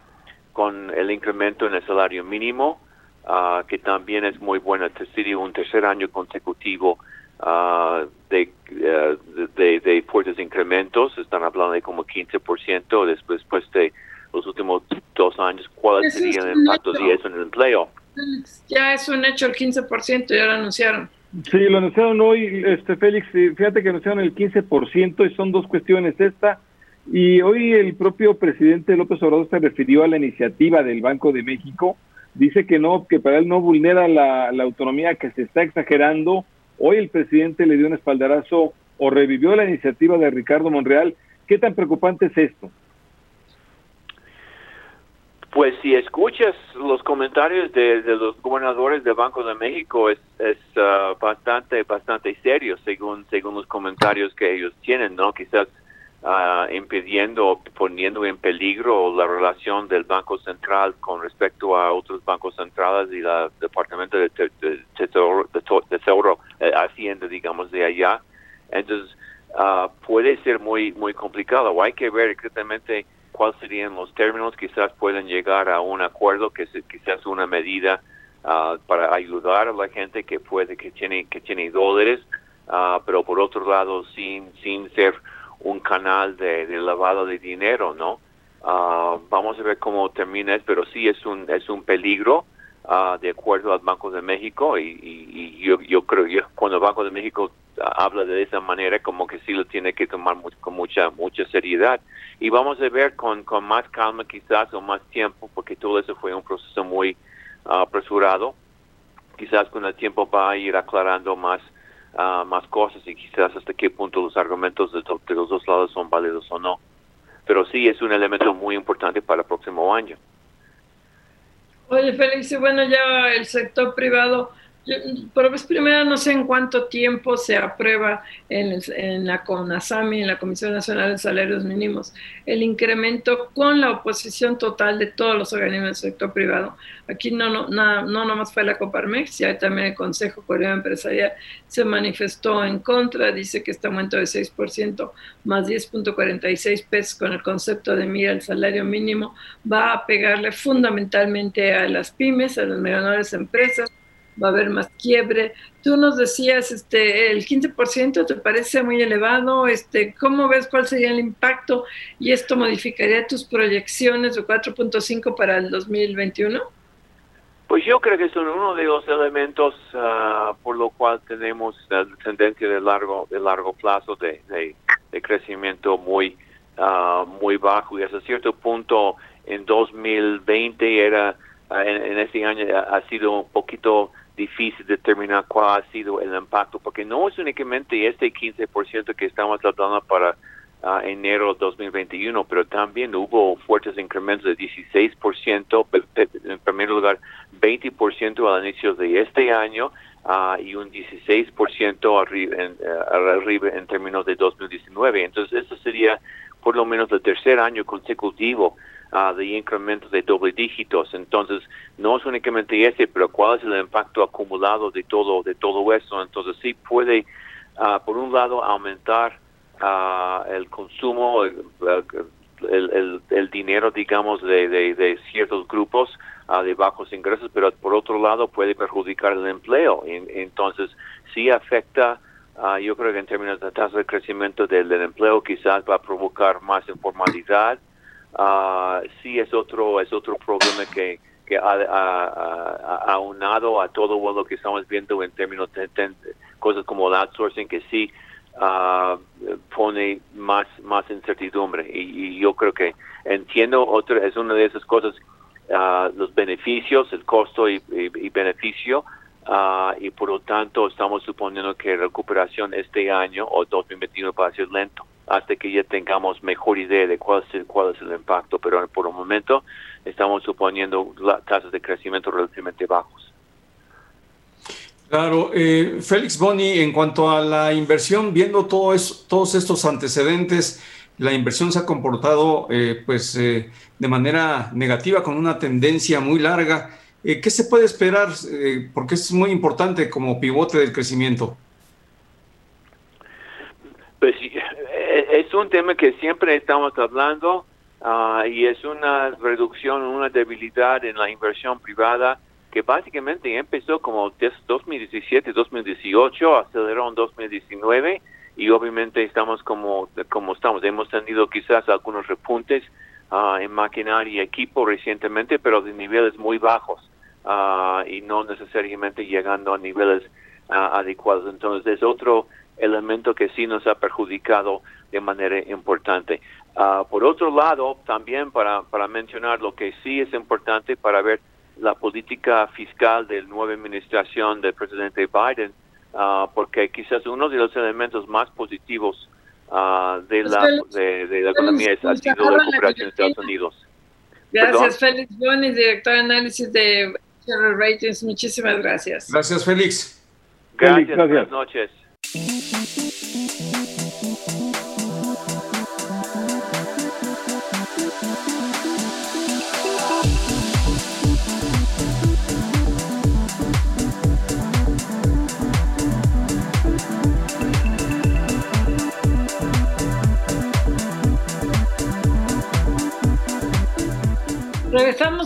con el incremento en el salario mínimo, uh, que también es muy bueno, sería un tercer año consecutivo uh, de, de, de, fuertes incrementos, están hablando de como 15% después, después de los últimos dos años, ¿cuál sería el impacto de eso en el empleo? Ya es un hecho el 15%, ya lo anunciaron. Sí, lo anunciaron hoy, este Félix, fíjate que anunciaron el 15% y son dos cuestiones esta. Y hoy el propio presidente López Obrador se refirió a la iniciativa del Banco de México. Dice que no, que para él no vulnera la, la autonomía, que se está exagerando. Hoy el presidente le dio un espaldarazo o revivió la iniciativa de Ricardo Monreal. ¿Qué tan preocupante es esto? Pues si escuchas los comentarios de, los gobernadores del Banco de México es, es ah, bastante bastante serio según según los comentarios que ellos tienen, ¿no? Quizás uh, impidiendo, poniendo en peligro la relación del Banco Central con respecto a otros bancos centrales y el Departamento de, Tesoro, de, eh, Hacienda, digamos, de allá. Entonces, uh, puede ser muy muy complicado. Hay que ver exactamente cuáles serían los términos, quizás pueden llegar a un acuerdo que es quizás una medida ah, para ayudar a la gente que puede que tiene que tiene dólares, pero por otro lado sin sin ser un canal de, lavado de dinero, ¿no? Uh, vamos a ver cómo termina, pero sí es un es un peligro. de acuerdo al Banco de México y, yo, yo creo que cuando el Banco de México habla de esa manera como que sí lo tiene que tomar con mucha mucha seriedad y vamos a ver con, con más calma quizás o más tiempo porque todo eso fue un proceso muy ah, apresurado quizás con el tiempo va a ir aclarando más uh, más cosas y quizás hasta qué punto los argumentos de, de los dos lados son válidos o no. Pero sí es un elemento muy importante para el próximo año. Oye, Félix, bueno, ya el sector privado por vez primera no sé en cuánto tiempo se aprueba en, en, la CONASAMI, en la Comisión Nacional de Salarios Mínimos, el incremento con la oposición total de todos los organismos del sector privado. Aquí no, no, no nomás fue la Coparmex, ya también el Consejo Coreano Empresarial se manifestó en contra, dice que este aumento de 6% más 10.46 pesos con el concepto de mira el salario mínimo va a pegarle fundamentalmente a las pymes, a las menores empresas, va a haber más quiebre. Tú nos decías, este, el 15% te parece muy elevado, este, ¿cómo ves cuál sería el impacto y esto modificaría tus proyecciones de 4.5 para el 2021? Pues yo creo que son uno de los elementos ah, por lo cual tenemos la tendencia de largo de largo plazo de, de, crecimiento muy uh, muy bajo y hasta cierto punto en 2020 era ah, en, en este año ha sido un poquito difícil determinar cuál ha sido el impacto, porque no es únicamente este 15% que estamos hablando para uh, enero 2021, pero también hubo fuertes incrementos de 16%, en primer lugar 20% al inicio de este año uh, y un 16% arriba en, uh, arriba en términos de 2019. Entonces, eso sería por lo menos el tercer año consecutivo de incrementos de doble dígitos. Entonces, no es únicamente ese, pero cuál es el impacto acumulado de todo, de todo eso. Entonces, sí puede, ah, por un lado, aumentar ah, el consumo, el, el, dinero, digamos, de, de, ciertos grupos uh, de bajos ingresos, pero por otro lado puede perjudicar el empleo. entonces, sí afecta, uh, yo creo que en términos de tasa de crecimiento del, empleo, quizás va a provocar más informalidad. Uh, sí es otro, es otro problema que, que ha, aunado a todo lo que estamos viendo en términos de, cosas como el outsourcing, que sí uh, pone más más incertidumbre. Y, yo creo que entiendo otra es una de esas cosas uh, los beneficios el costo y, beneficio uh, y por lo tanto estamos suponiendo que recuperación este año o 2021 va a ser lento hasta que ya tengamos mejor idea de cuál es, cuál es el impacto pero por el momento estamos suponiendo tasas de crecimiento relativamente bajos Claro, eh, Félix Boni, en cuanto a la inversión, viendo todo todos estos antecedentes, la inversión se ha comportado eh, pues eh, de manera negativa con una tendencia muy larga. ¿Qué se puede esperar? porque es muy importante como pivote del crecimiento. Pues es un tema que siempre estamos hablando ah, y es una reducción, una debilidad en la inversión privada que básicamente empezó como 2017, 2018, aceleró en 2019 y obviamente estamos como, como estamos. Hemos tenido quizás algunos repuntes uh, en maquinaria y equipo recientemente, pero de niveles muy bajos uh, y no necesariamente llegando a niveles uh, adecuados. Entonces es otro elemento que sí nos ha perjudicado de manera importante. por otro lado, también para, para mencionar lo que sí es importante para ver la política fiscal de la nueva administración del presidente Biden, uh, porque quizás uno de los elementos más positivos uh, de, la, de, de, la economía es, ha sido la cooperación de Estados Unidos. Gracias, Félix Bonis, director de análisis de Ratings. Muchísimas gracias. Gracias, Félix. Gracias, gracias. buenas noches. Regresamos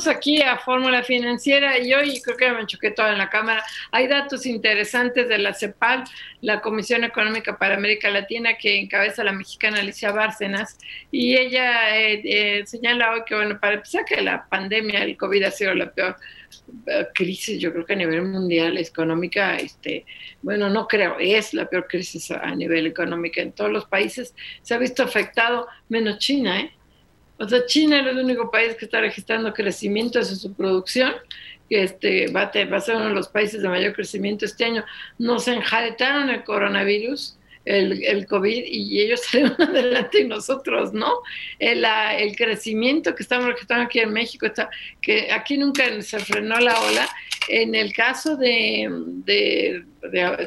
aquí a Fórmula Financiera y hoy creo que me choqué todo en la cámara. Hay datos interesantes de la CEPAL, la Comisión Económica para América Latina, que encabeza la mexicana Alicia Bárcenas, y ella eh, eh, señala hoy que, bueno, para empezar que la pandemia, el COVID ha sido la peor eh, crisis, yo creo que a nivel mundial económica, este, bueno, no creo, es la peor crisis a nivel económico en todos los países, se ha visto afectado, menos China, ¿eh? O sea, China es el único país que está registrando crecimiento en su producción, que este, va, a, ser uno de los países de mayor crecimiento este año. Nos enjaretaron el coronavirus, el, COVID y ellos salieron adelante y nosotros, ¿no? El, el, crecimiento que estamos registrando aquí en México, está, que aquí nunca se frenó la ola. En el caso de, de,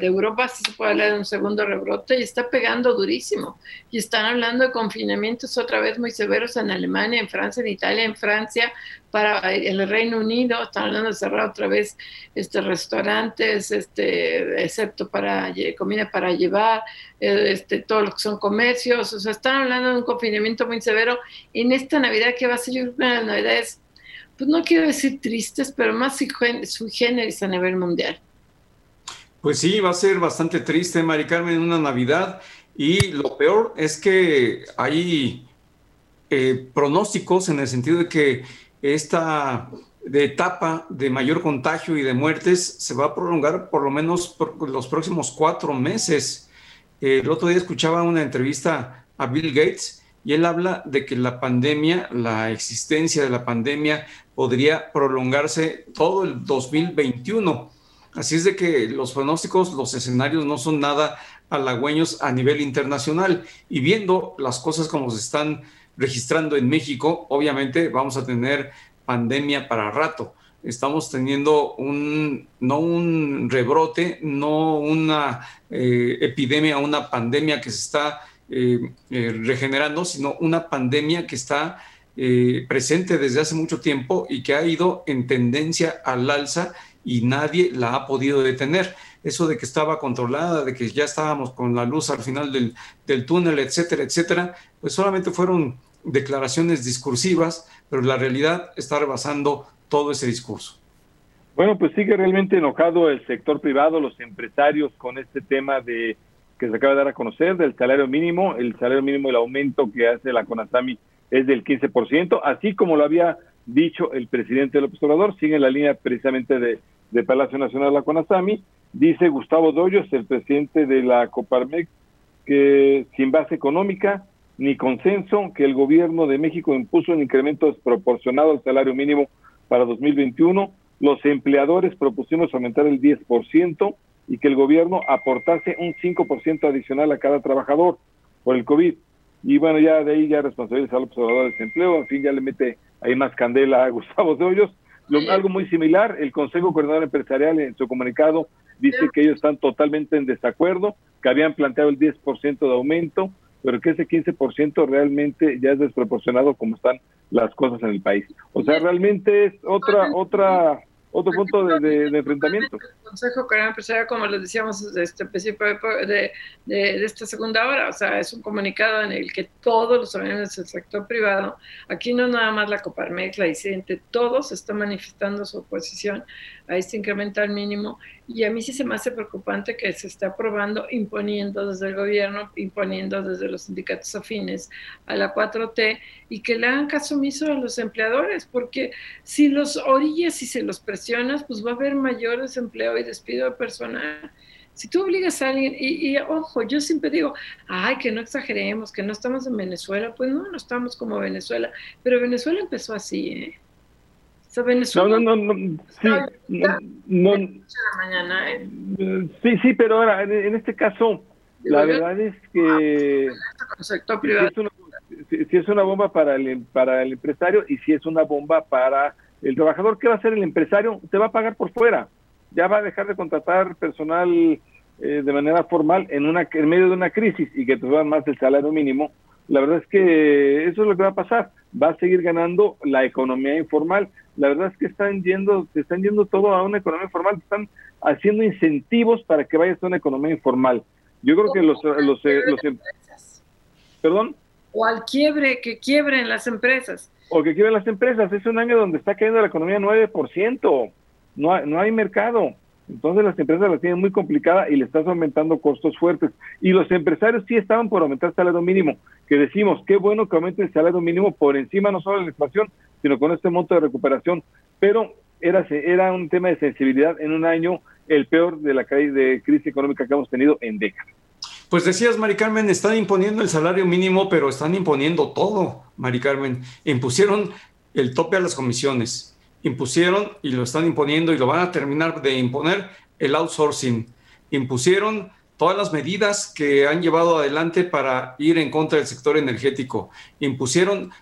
Europa sí se puede hablar de un segundo rebrote y está pegando durísimo. Y están hablando de confinamientos otra vez muy severos en Alemania, en Francia, en Italia, en Francia, para el Reino Unido, están hablando de cerrar otra vez este, restaurantes, este, excepto para comida para llevar, eh, este, todos los que son comercios, o sea, están hablando de un confinamiento muy severo. En esta Navidad que va a ser una de las Navidades, pues no quiero decir tristes, pero más sui generis a nivel mundial. Pues sí, va a ser bastante triste, Mari Carmen, una Navidad. Y lo peor es que hay eh, pronósticos en el sentido de que esta etapa de mayor contagio y de muertes se va a prolongar por lo menos los próximos cuatro meses. el otro día escuchaba una entrevista a Bill Gates y él habla de que la pandemia, la existencia de la pandemia podría prolongarse todo el 2021. Así es de que los pronósticos, los escenarios no son nada halagüeños a nivel internacional y viendo las cosas como se están registrando en México, obviamente vamos a tener pandemia para rato. Estamos teniendo un, no un rebrote, no una eh, epidemia, una pandemia que se está eh, eh, regenerando, sino una pandemia que está presente desde hace mucho tiempo y que ha ido en tendencia al alza y nadie la ha podido detener. Eso de que estaba controlada, de que ya estábamos con la luz al final del, del túnel, etcétera, etcétera, pues solamente fueron declaraciones discursivas, pero la realidad está rebasando todo ese discurso. Bueno, pues sigue realmente enojado el sector privado, los empresarios con este tema de que se acaba de dar a conocer del salario mínimo. El salario mínimo, el aumento que hace la CONASAMI es del 15%, así como lo había dicho el presidente López Obrador, sigue en la línea precisamente de, Palacio Nacional la CONASAMI. Dice Gustavo Doyos, el presidente de la Coparmex, que sin base económica ni consenso, que el gobierno de México impuso un incremento desproporcionado al salario mínimo para 2021 los empleadores propusimos aumentar el 10% y que el gobierno aportase un 5% adicional a cada trabajador por el COVID. Y bueno, ya de ahí ya responsabiliza al observador de desempleo, en fin, ya le mete ahí más candela a Gustavo de Hoyos. algo muy similar, el Consejo Coordinador Empresarial en su comunicado dice que ellos están totalmente en desacuerdo, que habían planteado el 10% de aumento, pero que ese 15% realmente ya es desproporcionado como están las cosas en el país. O sea, realmente es otra otra otro punto de, enfrentamiento. El Consejo Coreano Empresarial, como les decíamos desde este principio de, de, esta segunda hora, o sea, es un comunicado en el que todos los organismos del sector privado, aquí no nada más la Coparmex, la ICENTE, todos están manifestando su oposición a este incremento al mínimo y a mí sí se me hace preocupante que se esté aprobando imponiendo desde el gobierno, imponiendo desde los sindicatos afines a la 4T y que le hagan caso omiso a los empleadores, porque si los orillas y se los presionas, pues va a haber mayor desempleo y despido de personal. Si tú obligas a alguien, y, y, ojo, yo siempre digo, ay, que no exageremos, que no estamos en Venezuela, pues no, no estamos como Venezuela, pero Venezuela empezó así, ¿eh? No, no, no, no, sí, no, sí, sí, pero ahora, en, este caso, la verdad es que si es, una, bomba para el, para el empresario y si es una bomba para el trabajador, ¿qué va a hacer el empresario? Te va a pagar por fuera, ya va a dejar de contratar personal eh, de manera formal en, una, en medio de una crisis y que te suban más el salario mínimo. La verdad es que eso es lo que va a pasar. Va a seguir ganando la economía informal la verdad es que están yendo, están yendo todo a una economía informal, están haciendo incentivos para que vayas a una economía informal. Yo creo que los, los, eh, los, em- perdón. O al quiebre, que quiebren las empresas. O que quiebren las empresas. Es un año donde está cayendo la economía 9%. No hay, no hay mercado. Entonces las empresas la tienen muy complicada y le estás aumentando costos fuertes. Y los empresarios sí estaban por aumentar el salario mínimo, que decimos, qué bueno que aumente el salario mínimo por encima no solo de la inflación, sino con este monto de recuperación. Pero era, era un tema de sensibilidad en un año el peor de la de crisis económica que hemos tenido en décadas. Pues decías, Mari Carmen, están imponiendo el salario mínimo, pero están imponiendo todo, Mari Carmen. Impusieron el tope a las comisiones, impusieron y lo están imponiendo y lo van a terminar de imponer el outsourcing. Impusieron todas las medidas que han llevado adelante para ir en contra del sector energético. Impusieron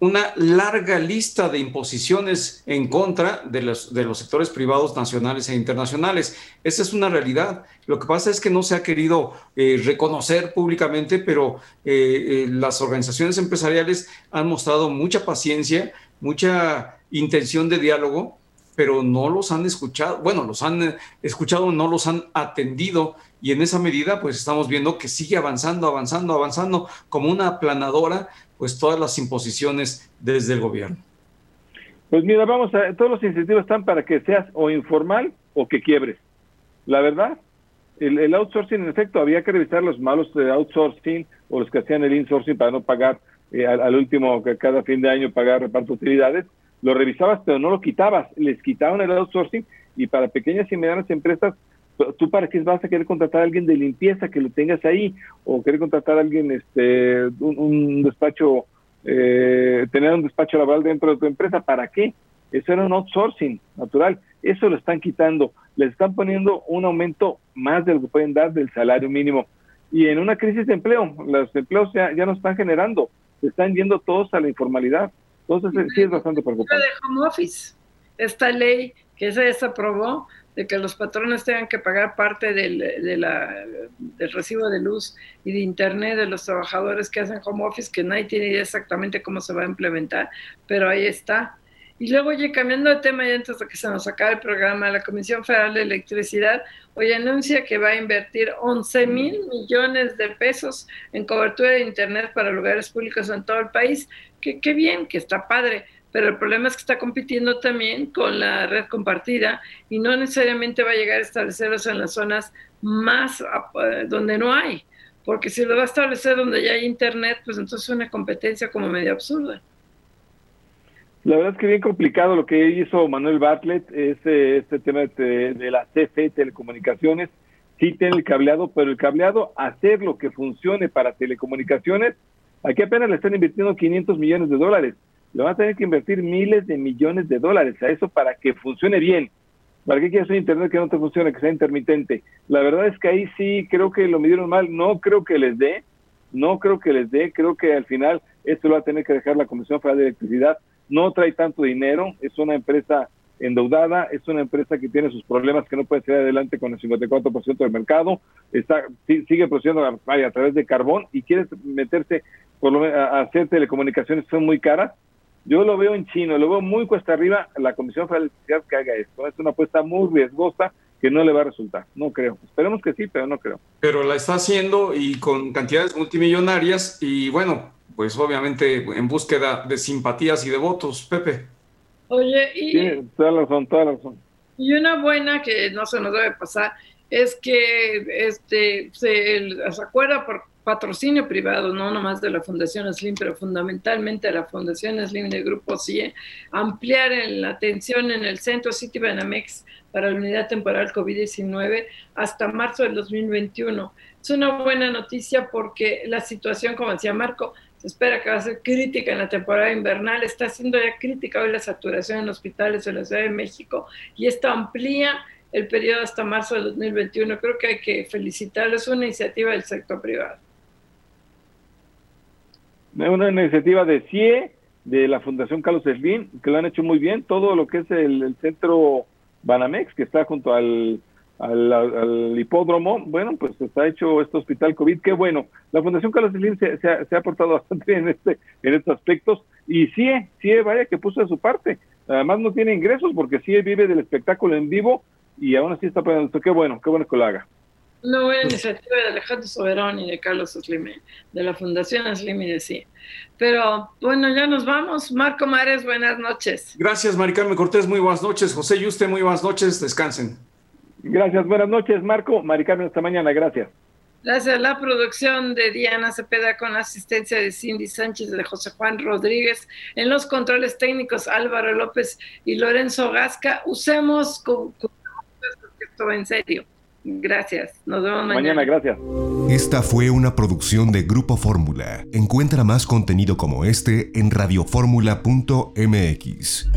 una larga lista de imposiciones en contra de los, de los sectores privados nacionales e internacionales. Esa es una realidad. Lo que pasa es que no se ha querido eh, reconocer públicamente, pero eh, eh, las organizaciones empresariales han mostrado mucha paciencia, mucha intención de diálogo, pero no los han escuchado, bueno, los han escuchado, no los han atendido y en esa medida pues estamos viendo que sigue avanzando, avanzando, avanzando como una aplanadora pues todas las imposiciones desde el gobierno. Pues mira, vamos a, todos los incentivos están para que seas o informal o que quiebres. La verdad, el, outsourcing, en efecto, había que revisar los malos de outsourcing o los que hacían el insourcing para no pagar eh, al, al, último, cada fin de año pagar reparto de utilidades. Lo revisabas, pero no lo quitabas. Les quitaban el outsourcing y para pequeñas y medianas empresas tú para qué vas a querer contratar a alguien de limpieza que lo tengas ahí o querer contratar a alguien este un, despacho eh, tener un despacho laboral dentro de tu empresa para qué eso era un outsourcing natural. Eso lo están quitando. Les están poniendo un aumento más de lo que pueden dar del salario mínimo. Y en una crisis de empleo los empleos ya, ya no están generando se están yendo todos a la informalidad entonces sí es bastante preocupante de home office esta ley que se desaprobó de que los patrones tengan que pagar parte del, de la, del recibo de luz y de internet de los trabajadores que hacen home office, que nadie tiene idea exactamente cómo se va a implementar, pero ahí está. Y luego, oye, cambiando de tema y antes de que se nos acabe el programa, la Comisión Federal de Electricidad hoy anuncia que va a invertir 11 mil millones de pesos en cobertura de Internet para lugares públicos en todo el país. Que qué bien, que está padre pero el problema es que está compitiendo también con la red compartida y no necesariamente va a llegar a establecerlos en las zonas más eh, donde no hay, porque si lo va a establecer donde ya hay internet, pues entonces es una competencia como medio absurda. La verdad es que bien complicado lo que hizo Manuel Bartlett, este, este tema de, de la CFE Telecomunicaciones, sí tiene el cableado, pero el cableado, hacer lo que funcione para telecomunicaciones, aquí apenas le están invirtiendo 500 millones de dólares, le van a tener que invertir miles de millones de dólares a eso para que funcione bien. ¿Para qué quieres un internet que no te funcione, que sea intermitente? La verdad es que ahí sí creo que lo midieron mal, no creo que les dé, no creo que les dé, creo que al final esto lo va a tener que dejar la Comisión Federal de Electricidad no trae tanto dinero, es una empresa endeudada, es una empresa que tiene sus problemas que no puede seguir adelante con el 54% del mercado, está sigue produciendo a, través de carbón y quiere meterse por lo, a, hacer telecomunicaciones son muy caras. Yo lo veo en chino, lo veo muy cuesta arriba la Comisión Federal de que haga esto. Es una apuesta muy riesgosa que no le va a resultar. No creo. Esperemos que sí, pero no creo. Pero la está haciendo y con cantidades multimillonarias y bueno, pues obviamente en búsqueda de simpatías y de votos, Pepe. Oye, y... Sí, toda la razón, toda la razón. Y una buena que no se nos debe pasar es que este se, se acuerda por patrocinio privado, no nomás de la Fundación Slim, pero fundamentalmente de la Fundación Slim de Grupo CIE, ampliar la atención en el centro City Banamex para la unidad temporal COVID-19 hasta marzo del 2021. Es una buena noticia porque la situación, como decía Marco, se espera que va a ser crítica en la temporada invernal, está siendo ya crítica hoy la saturación en hospitales de la Ciudad de México y esto amplía el periodo hasta marzo de 2021. Creo que hay que felicitarlo, es una iniciativa del sector privado. Una iniciativa de CIE, de la Fundación Carlos Slim, que lo han hecho muy bien, todo lo que es el centro Banamex, que está junto al al, hipódromo, bueno, pues está hecho este hospital COVID, qué bueno. La Fundación Carlos Slim se, se, ha aportado bastante en este en estos aspectos y sí, sí, vaya que puso de su parte. Además no tiene ingresos porque sí vive del espectáculo en vivo y aún así está pagando esto. Qué bueno, qué bueno que lo haga. Una buena iniciativa de Alejandro Soberón y de Carlos Slim, de la Fundación Slim y de sí. Pero bueno, ya nos vamos. Marco Mares, buenas noches. Gracias, Maricarmen Cortés, muy buenas noches. José Yuste, muy buenas noches. Descansen. Gracias, buenas noches, Marco. Mari Carmen, hasta mañana, gracias. Gracias. La producción de Diana Cepeda con la asistencia de Cindy Sánchez, de José Juan Rodríguez. En los controles técnicos, Álvaro López y Lorenzo Gasca. Usemos con, esto va en serio. Gracias. Nos vemos mañana. Mañana, gracias. Esta fue una producción de Grupo Fórmula. Encuentra más contenido como este en radioformula.mx.